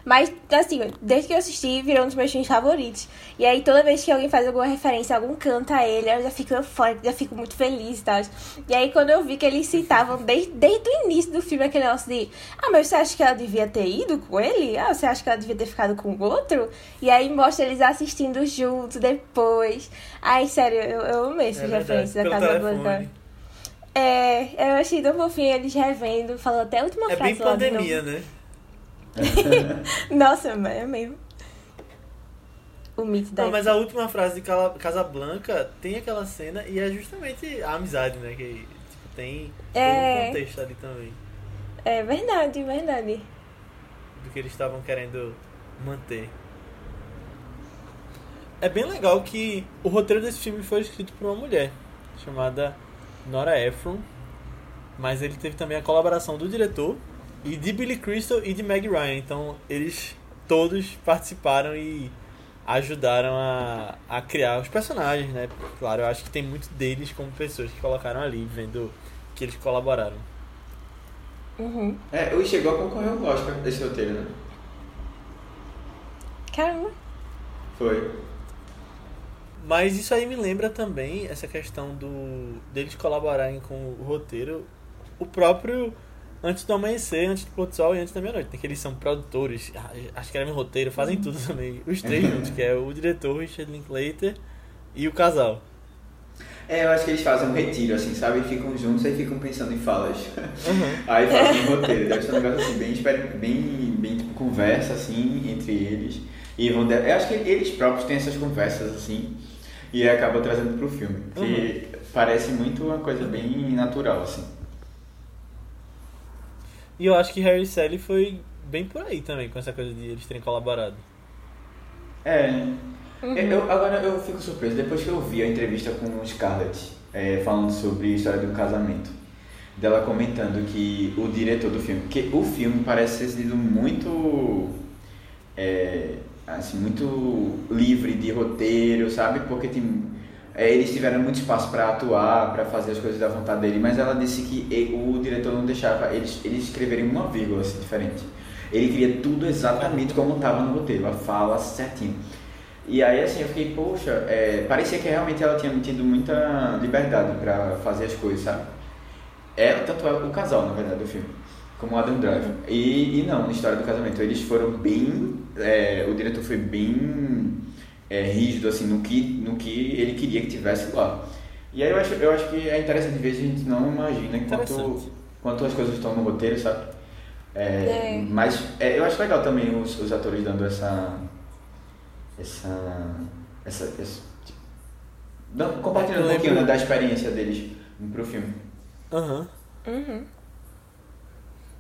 Mas, assim, desde que eu assisti, virou um dos meus filmes favoritos. E aí, toda vez que alguém faz alguma referência, algum canta a ele, eu já fico eufórica, já fico muito feliz e tal. E aí, quando eu vi que eles citavam desde, desde o início do filme aquele negócio de Ah, mas você acha que ela devia ter ido com ele? Ah, você acha que ela devia ter ficado com o outro? E aí, mostra eles assistindo juntos depois. Ai, sério, eu, eu amei essas É referências da Casa. Blanca. É, eu achei tão fofinho eles revendo, falou até a última É frase bem lá de pandemia, né? Nossa, é mesmo. O mito da Não, mas a última frase de Casablanca tem aquela cena e é justamente a amizade, né? Que tipo, tem todo É. um contexto ali também. É verdade, verdade. do que eles estavam querendo manter. É bem legal que o roteiro desse filme foi escrito por uma mulher chamada Nora Ephron, mas ele teve também a colaboração do diretor e de Billy Crystal e de Meg Ryan. Então eles todos participaram e ajudaram a, a criar os personagens, né? Claro, eu acho que tem muito deles como pessoas que colocaram ali, vendo que eles colaboraram. Uhum. É, o chegou a concorrer ao Oscar desse roteiro, né? Caramba. Foi. Mas isso aí me lembra também essa questão do deles colaborarem com o roteiro, o próprio Antes do Amanhecer, Antes do Pôr do Sol e Antes da Meia-Noite, né? que eles são produtores, ah, escrevem roteiro, fazem tudo também. Os três juntos, que é o diretor, Richard Linklater e o casal. É, eu acho que eles fazem um retiro, assim, sabe? Ficam juntos e ficam pensando em falas. Uhum. Aí fazem um roteiro. Deve ser um negócio assim, bem, bem, bem tipo, conversa, assim, entre eles. E vão de... Eu acho que eles próprios têm essas conversas, assim, e acabam trazendo pro filme. Que parece muito uma coisa bem natural, assim. E eu acho que Harry e Sally foi bem por aí também, com essa coisa de eles terem colaborado. É. Uhum. Eu- eu- agora eu fico surpreso, depois que eu vi a entrevista com o Scarlett, é, falando sobre a história de um casamento, dela comentando que o diretor do filme, que o filme parece ter sido muito. é, assim, muito livre de roteiro, sabe? Porque tem, é, eles tiveram muito espaço para atuar, para fazer as coisas da vontade dele, mas ela disse que e- o diretor não deixava eles, eles escreverem uma vírgula assim, diferente. Ele queria tudo exatamente como estava no roteiro, a fala certinho. E aí assim eu fiquei, poxa, é, parecia que realmente ela tinha tido muita liberdade para fazer as coisas, sabe? É, tanto é o casal, na verdade, do filme, como Adam Driver. E, e não, na história do casamento, eles foram bem, é, o diretor foi bem é, rígido assim no que, no que ele queria que tivesse lá. E aí eu acho, eu acho que é interessante ver se a gente não imagina quanto, quanto as coisas estão no roteiro, sabe? É, É. Mas é, eu acho legal também os, os atores dando essa. Essa. Essa. essa tipo, dando- compartilhando um pouquinho né, da experiência deles pro filme. Aham. Uhum.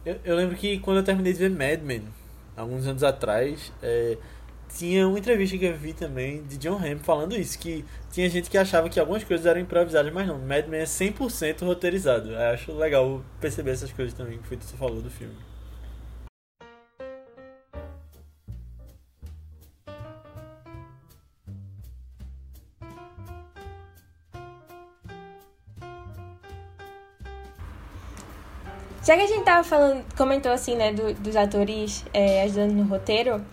Eu, eu lembro que quando eu terminei de ver Mad Men, alguns anos atrás, é, tinha uma entrevista que eu vi também de John Hamm falando isso, que tinha gente que achava que algumas coisas eram improvisadas, mas não, Mad Men é 100% roteirizado. Eu acho legal perceber essas coisas também, que você falou do filme. Já que a gente tava falando, comentou assim, né, do- dos atores é, ajudando no roteiro,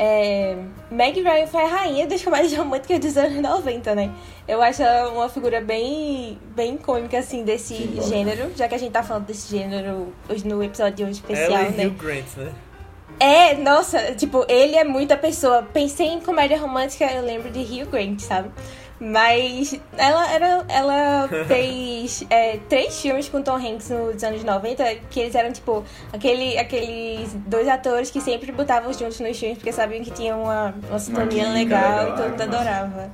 é, Meg Ryan foi a rainha das comédias românticas dos anos 90, né? Eu acho ela uma figura bem, bem icônica, assim, desse Sim, gênero, já que a gente tá falando desse gênero hoje no episódio especial, Ela e né? Hugh Grant, né? É, nossa, tipo, ele é muita pessoa. Pensei em comédia romântica, eu lembro de Hugh Grant, sabe? Mas ela, era, ela fez é, três filmes com Tom Hanks nos anos 90, que eles eram, tipo, aquele, aqueles dois atores que sempre botavam juntos nos filmes, porque sabiam que tinham uma, uma sintonia química legal, legal, e todo mundo adorava.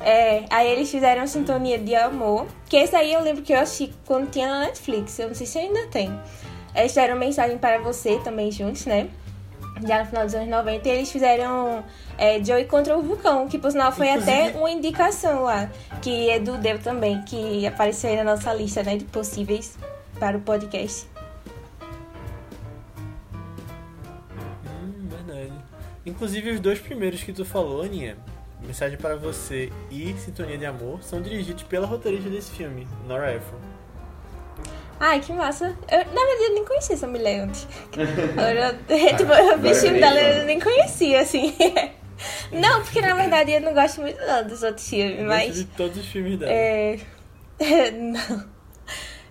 É, aí eles fizeram Sintonia de Amor, que esse aí eu lembro que eu assisti quando tinha na Netflix, eu não sei se ainda tem. Eles fizeram Mensagem para Você também juntos, né? Já no final dos anos 90, e eles fizeram é, Joey contra o Vulcão, que por sinal foi Inclusive- até uma indicação lá, que é do Deu também, que apareceu aí na nossa lista né, de possíveis para o podcast. Hum, verdade. Inclusive, os dois primeiros que tu falou, Aninha, Mensagem para Você e Sintonia de Amor, são dirigidos pela roteirista desse filme, Nora Ephron. Ai, que massa. Eu, na verdade, eu nem conhecia essa mulher antes. Agora, eu, tipo, o filme dela e eu nem conhecia, assim. Não, porque na verdade eu não gosto muito não, dos outros filmes, Eu mas... gosto de todos os filmes dela. É. Não.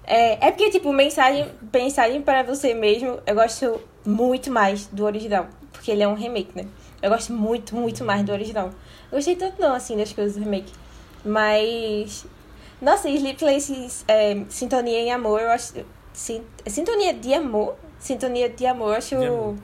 É, é porque, tipo, mensagem, mensagem para você mesmo, eu gosto muito mais do original. Porque ele é um remake, né? Eu gosto muito, muito mais do original. Eu gostei tanto não, assim, das coisas do remake. Mas. Nossa, e Sleepless é, Sintonia em Amor, eu acho. Sin, Sintonia de Amor? Sintonia de Amor, eu acho. De amor.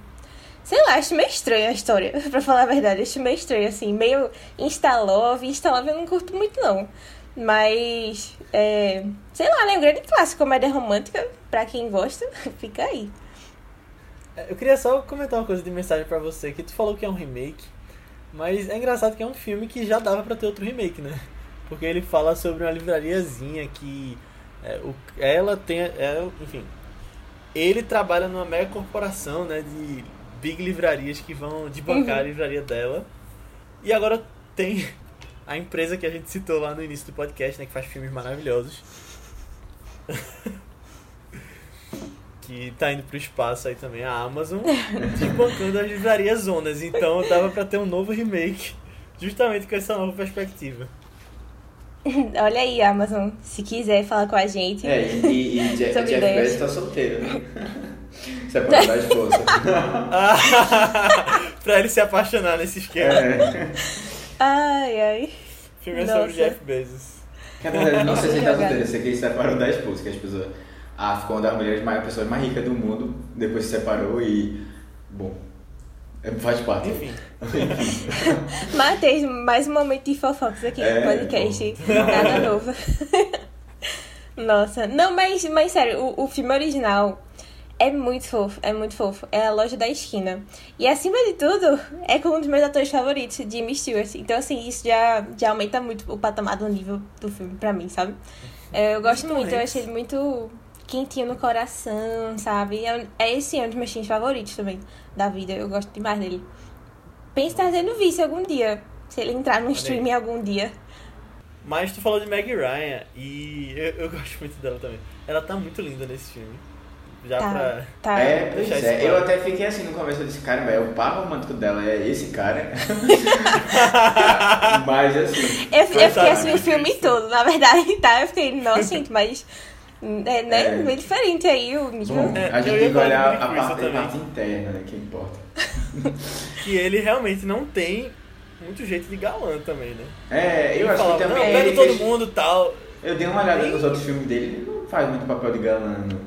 Sei lá, acho meio estranha a história, pra falar a verdade. Acho meio estranho, assim. Meio Insta-love. Insta-love eu não curto muito, não. Mas, é, sei lá, né? Um grande clássico, comédia romântica. Pra quem gosta, fica aí. É, Eu queria só comentar uma coisa de mensagem pra você, que tu falou que é um remake, mas é engraçado que é um filme que já dava pra ter outro remake, né? Porque ele fala sobre uma livrariazinha que é, o- ela tem, é, enfim, ele trabalha numa mega corporação, né, de big livrarias que vão desbancar a Uhum. livraria dela. E agora tem a empresa que a gente citou lá no início do podcast, né, que faz filmes maravilhosos. que tá indo pro espaço aí também, a Amazon, desbancando as livrarias zonas. Então dava pra ter um novo remake, justamente com essa nova perspectiva. Olha aí, Amazon, se quiser falar com a gente. É, e, e, e Jeff, Jeff. Bezos tá solteiro, né? Separado da esposa. pra ele se apaixonar nesse esquema. É. Ai, ai. Filme é sobre. Jeff Bezos. Cara, não sei se ele tá solteiro, eu sei que ele se separou da esposa, que as pessoas. Ah, ficou uma das mulheres mais, pessoas mais ricas do mundo, depois se separou e. Bom. É, Faz parte. Enfim. Matheus, mais um momento de fofocas aqui É, no podcast. Nada novo. Nossa. Não, mas, mas sério, o, o filme original é muito fofo, é muito fofo. É a loja da esquina. E acima de tudo, é com um dos meus atores favoritos, Jimmy Stewart. Então, assim, isso já, já aumenta muito o patamar do nível do filme pra mim, sabe? É, Eu gosto muito, eu achei ele muito quentinho no coração, sabe? É, é esse é um dos meus filmes favoritos também da vida. Eu gosto demais dele. Penso estar tendo vice algum dia. Se ele entrar no streaming algum dia. Mas tu falou de Meg Ryan e eu, eu gosto muito dela também. Ela tá muito linda nesse filme. Já Tá, pra. tá. É, pois é. Eu até fiquei assim no começo, eu disse, cara, velho, o par romântico dela é esse cara. Mas assim. Eu, eu fiquei assim o filme todo, na verdade, tá? Eu fiquei, nossa, gente, mas. É, né? É. Meio diferente aí o nível. Bom, É, a gente tem que olhar a parte, a parte interna, né? Que importa. Que ele realmente não tem muito jeito de galã também, né? É, eu Ele acho falava, que também. Não, ele pega todo fez- mundo e tal. Eu dei uma olhada nos outros filmes dele, ele não faz muito papel de galã, não.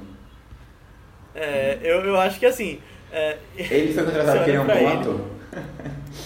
É, eu, eu acho que assim. É, Ele foi contratado porque ele é um bom ele. ator.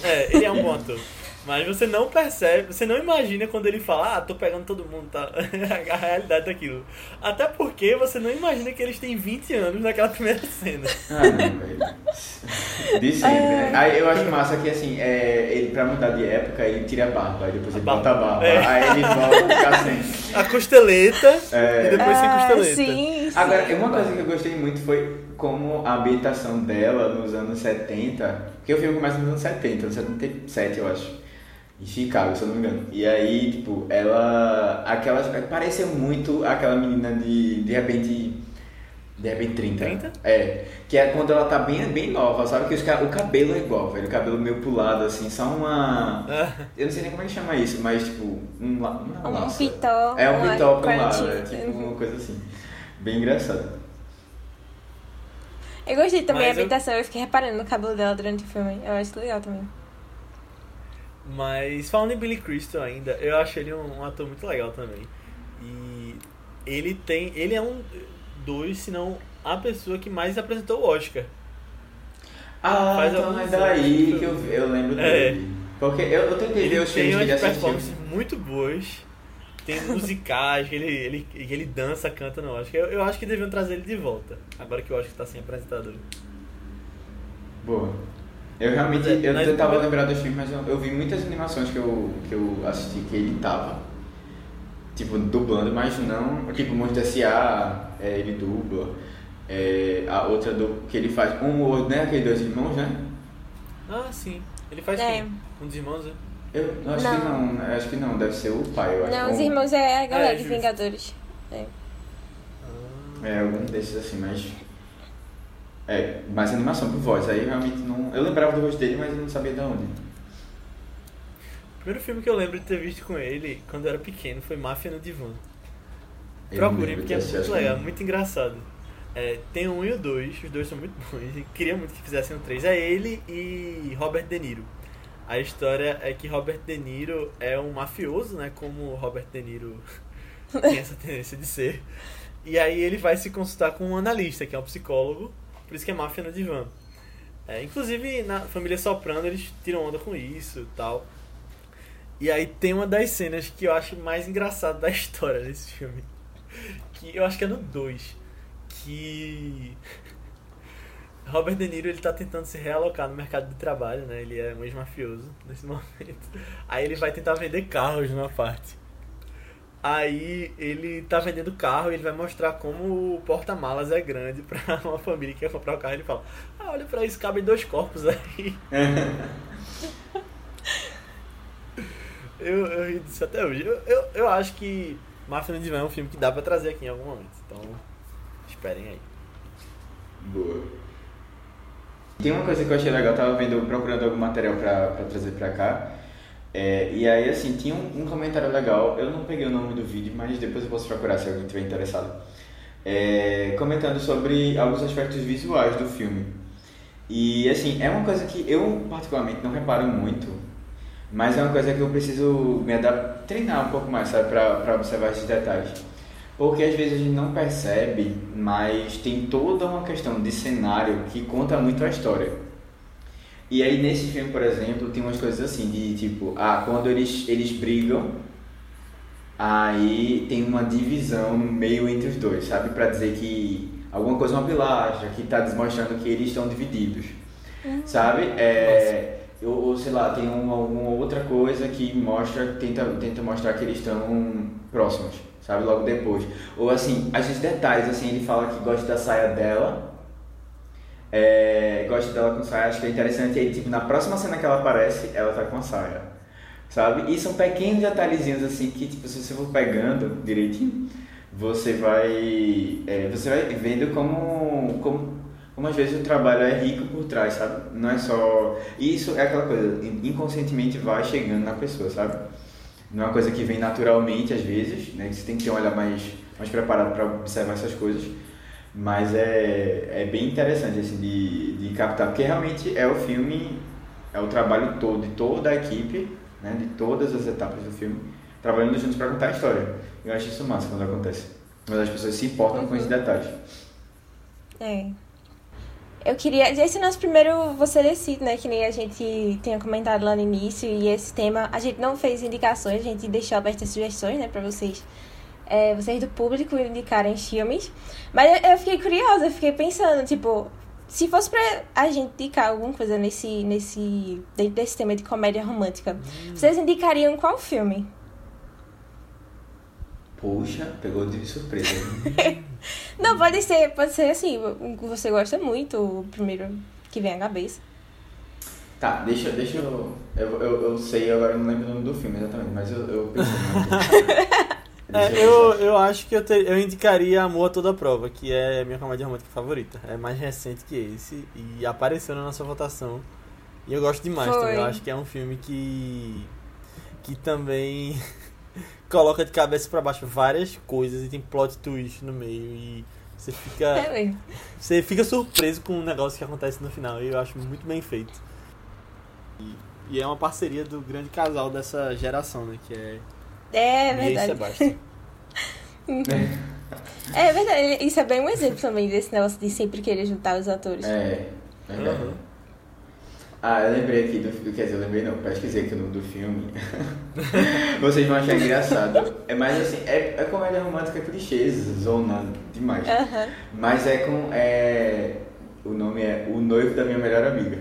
é, ele é um bom ator. Mas você não percebe, você não imagina quando ele fala, ah, tô pegando todo mundo, tá? a realidade daquilo. Até porque você não imagina que eles têm 20 anos naquela primeira cena. Ah, não, velho. De sempre, né? Aí eu acho massa que assim, é, ele pra mudar de época, ele tira a barba, aí depois ele bota a barba. É. Aí ele volta a ficar sem. A costeleta É. e depois sem Ah, costeleta. Sim, sim. Agora, uma coisa que eu gostei muito foi como a ambientação dela nos anos 70, porque o filme começa nos anos 70, 77 eu acho, em Chicago, se eu não me engano. E aí, tipo, ela, aquela, pareceu muito aquela menina de, de repente, de repente 30. 30? É, que é quando ela tá bem, bem nova, sabe? Que os, o cabelo é igual, velho, o cabelo meio pulado, assim, só uma... Ah, Eu não sei nem como é que chama isso, mas tipo, um, la- uma Um laça. pitó, É um pitó pra um lado, é tipo uma coisa assim. Bem engraçado. Eu gostei também da Mas eu- ambientação, eu fiquei reparando no cabelo dela durante o filme. Eu acho legal também. Mas falando em Billy Crystal ainda, eu acho ele um, um ator muito legal também. E ele tem. Ele é um dos, se não a pessoa que mais apresentou o Oscar. Ah, Faz então é daí anos que eu, eu lembro É. dele. Porque eu, eu tentei ver os tem filmes que ele assistiu. performances muito boas. Tem musicais, que ele, ele, ele dança, canta no Oscar. Eu, eu acho que deviam trazer ele de volta. Agora que o Oscar tá sem apresentador. Boa. Eu realmente, é, eu mas- tentava lembrar dos filmes, mas eu, eu vi muitas animações que eu, que eu assisti que ele tava. Tipo, dublando, mas não. Tipo, Monstro S.A., é, ele dubla. É, a outra do, que ele faz. Um ou outro, né? Aqueles dois irmãos, né? Ah, sim. Ele faz É. quem? Um dos irmãos, né? Eu acho Não. que não, né? acho que não, deve ser o pai, eu acho. Não, os Ou- irmãos é a galera É, de. Vingadores. É. É, algum desses assim, mas. É, mais animação por voz. Aí realmente não. Eu lembrava do rosto dele, mas eu não sabia de onde. O primeiro filme que eu lembro de ter visto com ele, quando eu era pequeno, foi Máfia no Divã. Eu Procurem, lembro porque é muito que legal, não. muito engraçado. É, tem o um e o dois, os dois são muito bons. e Queria muito que fizessem o três. É ele e Robert De Niro. A história é que Robert De Niro é um mafioso, né? Como Robert De Niro tem essa tendência de ser. E aí ele vai se consultar com um analista, que é um psicólogo. Por isso que é máfia no divã. É, inclusive, na família Soprano, eles tiram onda com isso e tal. E aí tem uma das cenas que eu acho mais engraçada da história desse filme. Que eu acho que é no 2. Que. Robert De Niro ele tá tentando se realocar no mercado de trabalho, né? Ele é um ex-mafioso nesse momento. Aí ele vai tentar vender carros numa parte. Aí ele tá vendendo carro e ele vai mostrar como o porta-malas é grande pra uma família que quer comprar o carro. Ele fala: Ah, olha pra isso, cabem dois corpos aí. Eu, eu ri disso até hoje. Eu, eu, eu acho que Máfia no Divã é um filme que dá pra trazer aqui em algum momento. Então, esperem aí. Boa. Tem uma coisa que eu achei legal, eu tava vendo, procurando algum material pra, pra trazer pra cá. É, e aí, assim, tinha um, um comentário legal, eu não peguei o nome do vídeo, mas depois eu posso procurar se alguém estiver interessado. É, comentando sobre alguns aspectos visuais do filme. E, assim, é uma coisa que eu, particularmente, não reparo muito, mas é uma coisa que eu preciso me adaptar, treinar um pouco mais, sabe, pra, pra observar esses detalhes. Porque às vezes a gente não percebe, mas tem toda uma questão de cenário que conta muito a história. E aí nesse filme, por exemplo, tem umas coisas assim, de tipo, ah, quando eles, eles brigam, aí tem uma divisão no meio entre os dois, sabe? Pra dizer que alguma coisa é uma pilastra, que tá demonstrando que eles estão divididos, sabe? É, ou, ou, sei lá, tem uma, alguma outra coisa que mostra, tenta, tenta mostrar que eles estão próximos, sabe? Logo depois. Ou assim, às vezes detalhes, assim, ele fala que gosta da saia dela, é, gosta dela com saia, acho que é interessante. E tipo, na próxima cena que ela aparece, ela tá com a saia, sabe? E são pequenos detalhezinhos, assim, que, tipo, se você for pegando direitinho, você vai, é, você vai vendo como, como, como às vezes o trabalho é rico por trás, sabe? Não é só... Isso é aquela coisa, inconscientemente vai chegando na pessoa, sabe? Não é uma coisa que vem naturalmente, às vezes, né? Você tem que ter um olhar mais, mais preparado para observar essas coisas. Mas é, é bem interessante, assim, de, de captar. Porque realmente é o filme, é o trabalho todo, de toda a equipe, né? De todas as etapas do filme, trabalhando juntos para contar a história. Eu acho isso massa quando acontece. Mas as pessoas se importam com esses detalhes. É. Eu queria. Esse nosso primeiro Você Decide, né? Que nem a gente tinha comentado lá no início. E esse tema, a gente não fez indicações, a gente deixou abertas sugestões, né? Pra vocês. É, vocês do público indicarem filmes. Mas eu, eu fiquei curiosa, eu fiquei pensando, tipo, se fosse pra a gente indicar alguma coisa nesse, nesse, dentro desse tema de comédia romântica, hum. vocês indicariam qual filme? Poxa, pegou de surpresa. Não, pode ser, pode ser assim, um que você gosta muito, o primeiro que vem à cabeça. Tá, deixa, deixa eu, eu. Eu, eu sei, agora não lembro o nome do filme exatamente, mas eu, eu pensei é, eu, eu acho que eu, ter, eu indicaria Amor a Toda Prova, que é a minha comédia romântica favorita. É mais recente que esse e apareceu na nossa votação. E eu gosto demais Foi. também. Eu acho que é um filme que. que também coloca de cabeça para baixo várias coisas e tem plot twist no meio e você fica. É você fica surpreso com o um negócio que acontece no final. E eu acho muito bem feito. E, e é uma parceria do grande casal dessa geração, né? Que é é verdade. é verdade, isso é bem um exemplo também desse negócio de sempre querer juntar os atores. É, verdade. Uhum. Ah, eu lembrei aqui do quer dizer, eu lembrei não, pesquisei aqui o nome do filme. Vocês vão achar engraçado. É mais assim, é, é comédia romântica clichês, zona demais. Uhum. Mas é com. É, o nome é O Noivo da Minha Melhor Amiga.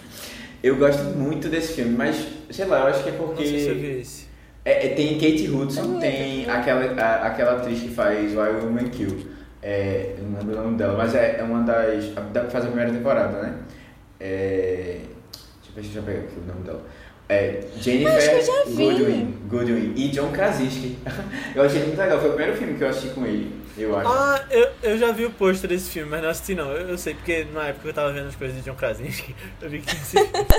eu gosto muito desse filme, mas sei lá, eu acho que é porque. Não sei se eu vi esse. É, é, tem Kate Hudson, tem aquela, a, aquela atriz que faz Why Women Kill. É, eu não lembro o nome dela, mas é, é uma das. A, faz a primeira temporada, né? É, deixa eu pegar aqui o nome dela. É, Jennifer Goodwin, Goodwin e John Krasinski. eu achei muito legal, foi o primeiro filme que eu assisti com ele, eu acho. Ah, eu, eu já vi o pôster desse filme, mas não assisti não. Eu, eu, sei, porque na época eu tava vendo as coisas de John Krasinski, eu vi que tinha esse.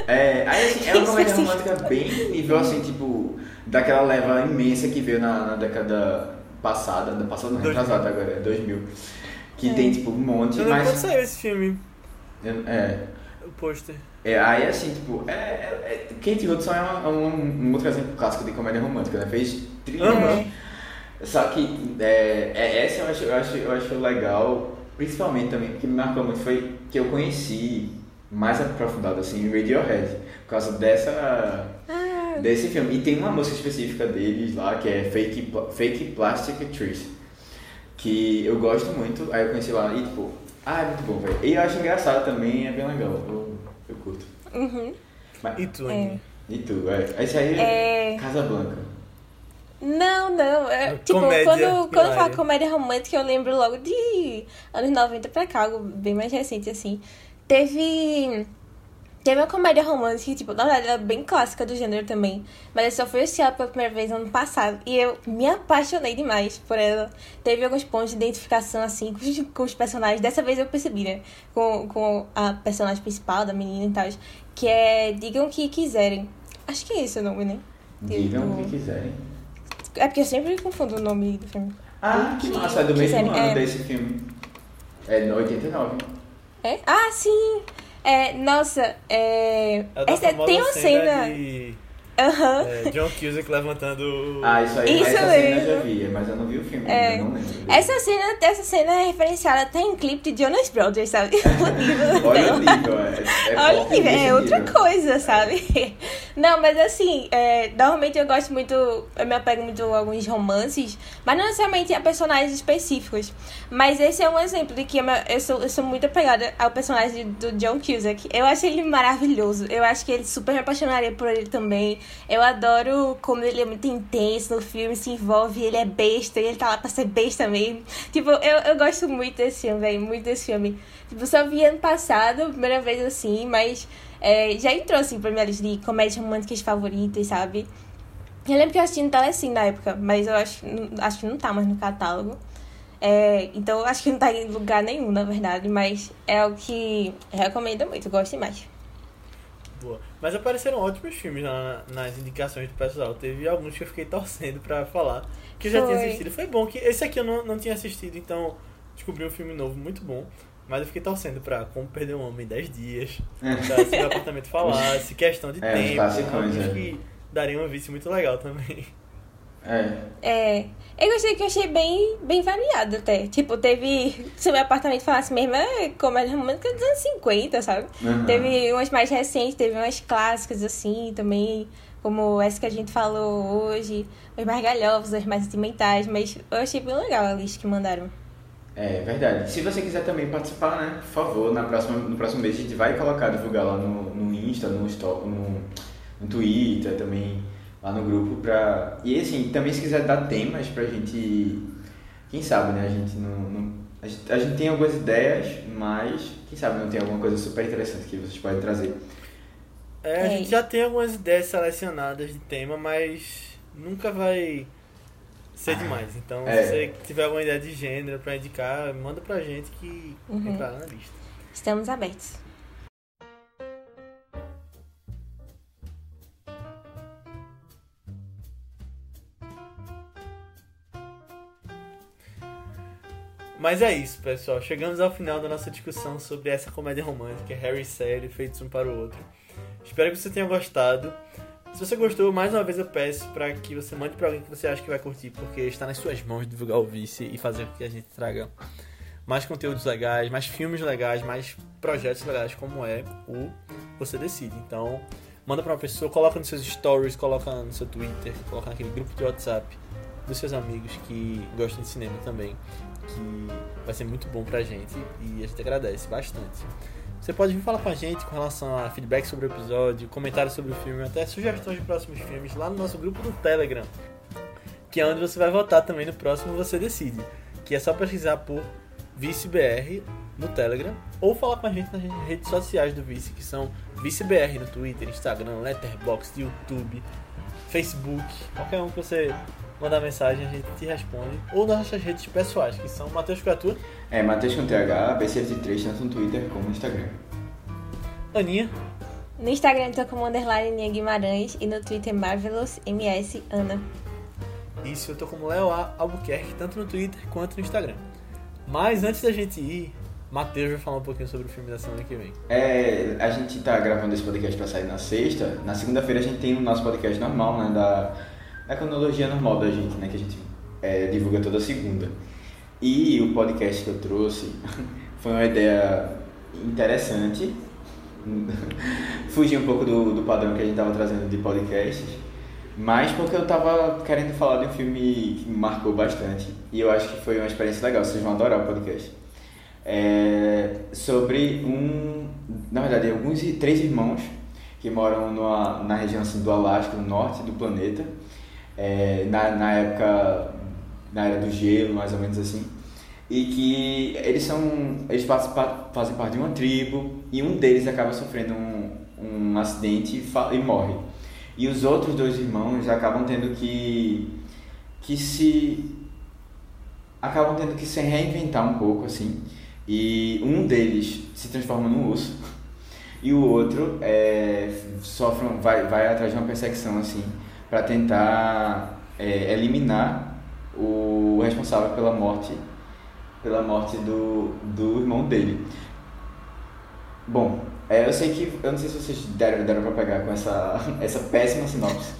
É, aí assim, é uma comédia romântica bem nível assim, tipo daquela leva imensa que veio na, na década passada, da passada não, retrasada agora, 2000. Que é. tem tipo um monte, eu mas... Quando saiu esse filme? É. O pôster. É, aí assim, tipo, é, é, é Kate Hudson é uma, um, um, outro exemplo clássico de comédia romântica, né? Fez trilhões. Uhum. Só que é, é, essa eu acho, eu, acho, eu acho legal, principalmente também, porque me marcou muito, foi que eu conheci mais aprofundado, assim, Radiohead, por causa dessa... Ah desse filme. E tem uma música específica deles lá que é Fake, Fake Plastic Trees. Que eu gosto muito, aí eu conheci lá e tipo, ah, é muito bom, velho. E eu acho engraçado também, é bem legal. Eu, eu curto. Uhum. Mas, e tu, é. E tu, é. Esse aí é, é... Casa Blanca. Não, não. É, tipo, comédia, quando, quando eu falo comédia romântica, eu lembro logo de anos 90 pra cá, algo bem mais recente, assim. Teve Teve uma comédia romântica, tipo, na verdade, ela é bem clássica do gênero também. Mas eu só fui assistir ela pela primeira vez ano passado. E eu me apaixonei demais por ela. Teve alguns pontos de identificação, assim, com os, com os personagens. Dessa vez eu percebi, né? Com, com a personagem principal, da menina e tal. Que é Digam o que quiserem. Acho que é esse o nome, né? Digam o que quiserem. É porque eu sempre confundo o nome do filme. Ah, que massa, é do mesmo ano é... desse filme. É no 89. É? Ah, sim! É, nossa, é. é essa, tem uma cena. cena... De... Uhum. É, John Cusack levantando. Ah, isso aí, isso essa mesmo. cena eu já vi, mas eu não vi o filme, é. não lembro. Essa cena, essa cena é referenciada até em clipe de Jonas Brothers, sabe? o nível Olha o nível, é. é Olha o nível, é outra nível. coisa, sabe? Não, mas assim, é, normalmente eu gosto muito, eu me apego muito a alguns romances, mas não necessariamente a personagens específicos. Mas esse é um exemplo de que eu sou, eu sou muito apegada ao personagem do John Cusack. Eu acho ele maravilhoso. Eu acho que ele super me apaixonaria por ele também. Eu adoro como ele é muito intenso no filme, se envolve, ele é besta, ele tá lá pra ser besta mesmo. Tipo, eu, eu gosto muito desse filme, velho, muito desse filme. Tipo, só vi ano passado, primeira vez assim, mas é, já entrou assim pra minha lista de comédias românticas favoritas, sabe? Eu lembro que eu assisti no Telecine na época, mas eu acho, acho que não tá mais no catálogo. É, então acho que não tá em lugar nenhum, na verdade, mas é o que recomendo muito, gosto mais. Boa. Mas apareceram ótimos filmes na, nas indicações do pessoal. Teve alguns que eu fiquei torcendo pra falar, que eu já Foi. tinha assistido. Foi bom que esse aqui eu não, não tinha assistido, então descobri um filme novo muito bom. Mas eu fiquei torcendo pra Como Perder um Homem em 10 Dias, pra Se o Apartamento Falasse, Questão de é, Tempo, classicões, é. que daria um vício muito legal também. É. É. Eu gostei que eu achei bem, bem variado até. Tipo, teve. Se o meu apartamento falasse mesmo, é comédia romântica dos anos 50, sabe? Uhum. Teve umas mais recentes, teve umas clássicas assim também, como essa que a gente falou hoje, os mais galhofos, os mais sentimentais, mas eu achei bem legal a lista que mandaram. É verdade. Se você quiser também participar, né? Por favor, na próxima, no próximo mês a gente vai colocar, divulgar lá no, no Insta, no, no, no Twitter, também lá no grupo pra. E assim, também se quiser dar temas pra gente. Quem sabe, né? A gente não. não- a, gente, a gente tem algumas ideias, mas quem sabe não tem alguma coisa super interessante que vocês podem trazer. É, a É. gente já tem algumas ideias selecionadas de tema, mas nunca vai ser demais. Então, É. se você tiver alguma ideia de gênero pra indicar, manda pra gente que Uhum. entra lá na lista. Estamos abertos. Mas é isso, pessoal. Chegamos ao final da nossa discussão sobre essa comédia romântica, Harry e Sally, feitos um para o outro. Espero que você tenha gostado. Se você gostou, mais uma vez eu peço para que você mande para alguém que você acha que vai curtir, porque está nas suas mãos divulgar o Vice e fazer com que a gente traga mais conteúdos legais, mais filmes legais, mais projetos legais, como é o Você Decide. Então, manda para uma pessoa, coloca nos seus stories, coloca no seu Twitter, coloca naquele grupo de WhatsApp dos seus amigos que gostam de cinema também, que vai ser muito bom pra gente e a gente agradece bastante. Você pode vir falar com a gente com relação a feedback sobre o episódio, comentários sobre o filme, até sugestões de próximos filmes lá no nosso grupo do Telegram, que é onde você vai votar também no próximo Você Decide, que é só pesquisar por ViceBR no Telegram ou falar com a gente nas redes sociais do Vice, que são ViceBR no Twitter, Instagram, Letterboxd, YouTube, Facebook, qualquer um que você mandar mensagem a gente te responde, ou nas nossas redes pessoais, que são Matheus Catua, É Matheus com TH, BC3, tanto no Twitter como no Instagram. Aninha, No Instagram tô como underline Nia Guimarães e no Twitter Marvelous MS Ana. Isso, eu tô como Léo A. Albuquerque, tanto no Twitter quanto no Instagram. Mas antes da gente ir, Matheus vai falar um pouquinho sobre o filme da semana que vem. É, a gente tá gravando esse podcast pra sair na sexta. Na segunda-feira a gente tem o nosso podcast normal, né? Da, da cronologia normal da gente, né? Que a gente é, divulga toda segunda. E o podcast que eu trouxe foi uma ideia interessante. Fugir um pouco do, do padrão que a gente tava trazendo de podcasts. Mas porque eu tava querendo falar de um filme que me marcou bastante. E eu acho que foi uma experiência legal. Vocês vão adorar o podcast é, sobre um, na verdade, alguns três irmãos que moram numa, na região assim, do Alasca, no norte do planeta, é, na, na época, na era do gelo, mais ou menos assim, e que eles são, eles fazem parte de uma tribo e um deles acaba sofrendo um, um acidente e, e morre. E os outros dois irmãos acabam tendo que que se acabam tendo que se reinventar um pouco assim. E um deles se transforma num urso e o outro é, sofre vai vai atrás de uma perseguição assim para tentar é, eliminar o responsável pela morte pela morte do, do irmão dele bom é, eu sei que eu não sei se vocês deram deram para pegar com essa essa péssima sinopse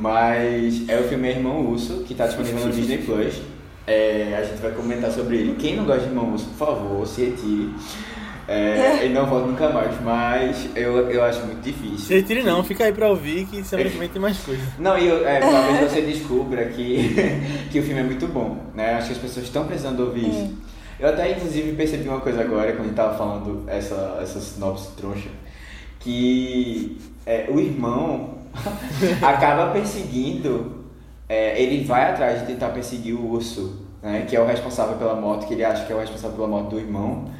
mas é o filme Irmão Urso que está disponível no Disney Plus é, a gente vai comentar sobre ele. Quem não gosta de Irmão Urso, por favor, se retire. É, ele não volta nunca mais, mas eu, eu acho muito difícil. Se retire não, fica aí pra ouvir que semana que vem tem mais coisa. Não, e eu, é, talvez você descubra que, que o filme é muito bom, né? Acho que as pessoas estão precisando ouvir isso. Eu até, inclusive, percebi uma coisa agora, quando a gente tava falando essa, essa sinopse troncha, que é, o irmão acaba perseguindo, é, ele vai atrás de tentar perseguir o urso, né? Que é o responsável pela morte, que ele acha que é o responsável pela morte do irmão.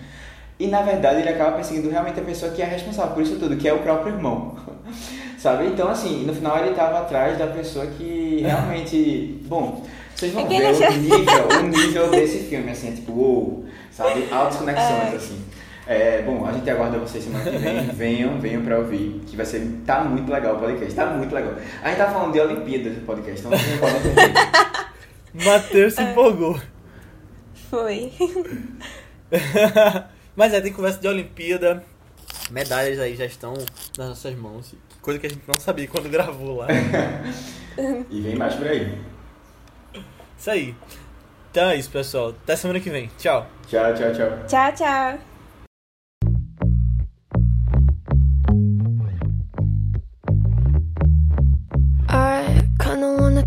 E na verdade ele acaba perseguindo realmente a pessoa que é responsável por isso tudo, que é o próprio irmão. Sabe? Então, assim, no final ele tava atrás da pessoa que realmente. Bom, vocês vão É ver não o nível, o nível desse filme, assim, é tipo, uou, sabe? Altas conexões, É. assim. É, bom, a gente aguarda vocês semana que vem. Venham, venham pra ouvir, que vai ser. Tá muito legal o podcast, tá muito legal. A gente tá falando de Olimpíadas no podcast, então vocês não podem perder. Matheus se empolgou. Foi. Mas é, tem conversa de Olimpíada. Medalhas aí já estão nas nossas mãos. Coisa que a gente não sabia quando gravou lá. e vem mais por aí. Isso aí. Então é isso, pessoal. Até semana que vem. Tchau. Tchau, tchau, tchau. Tchau, tchau.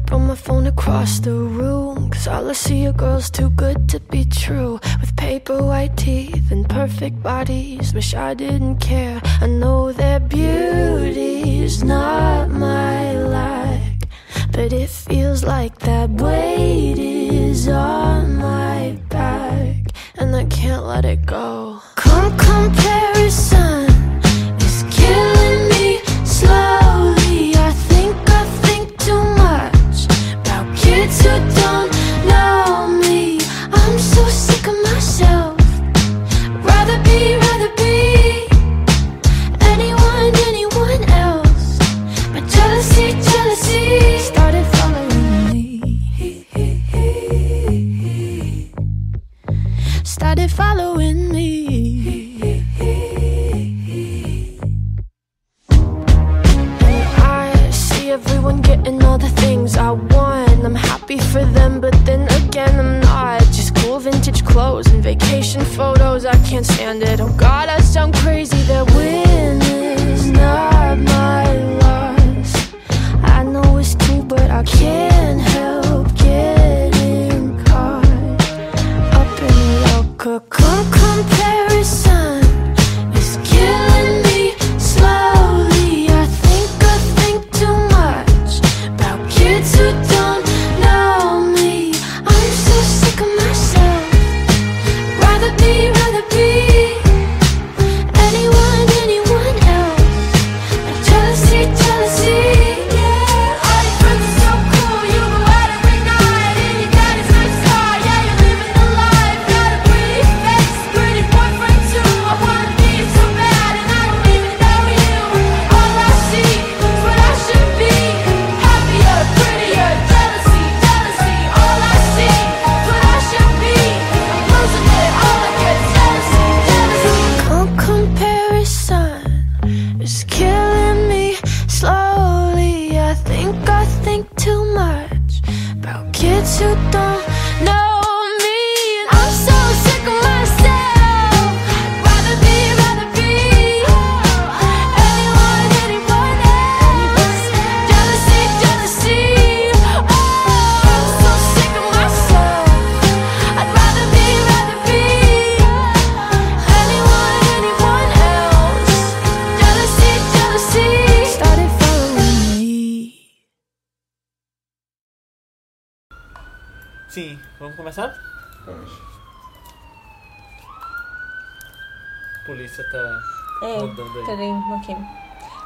Throw my phone across the room Cause all I see are girls too good to be true. With paper white teeth and perfect bodies Wish I didn't care. I know their beauty's not my lack But it feels like that weight is on my back And I can't let it go. Come comparison vacation photos, I can't stand it. Oh god, I sound crazy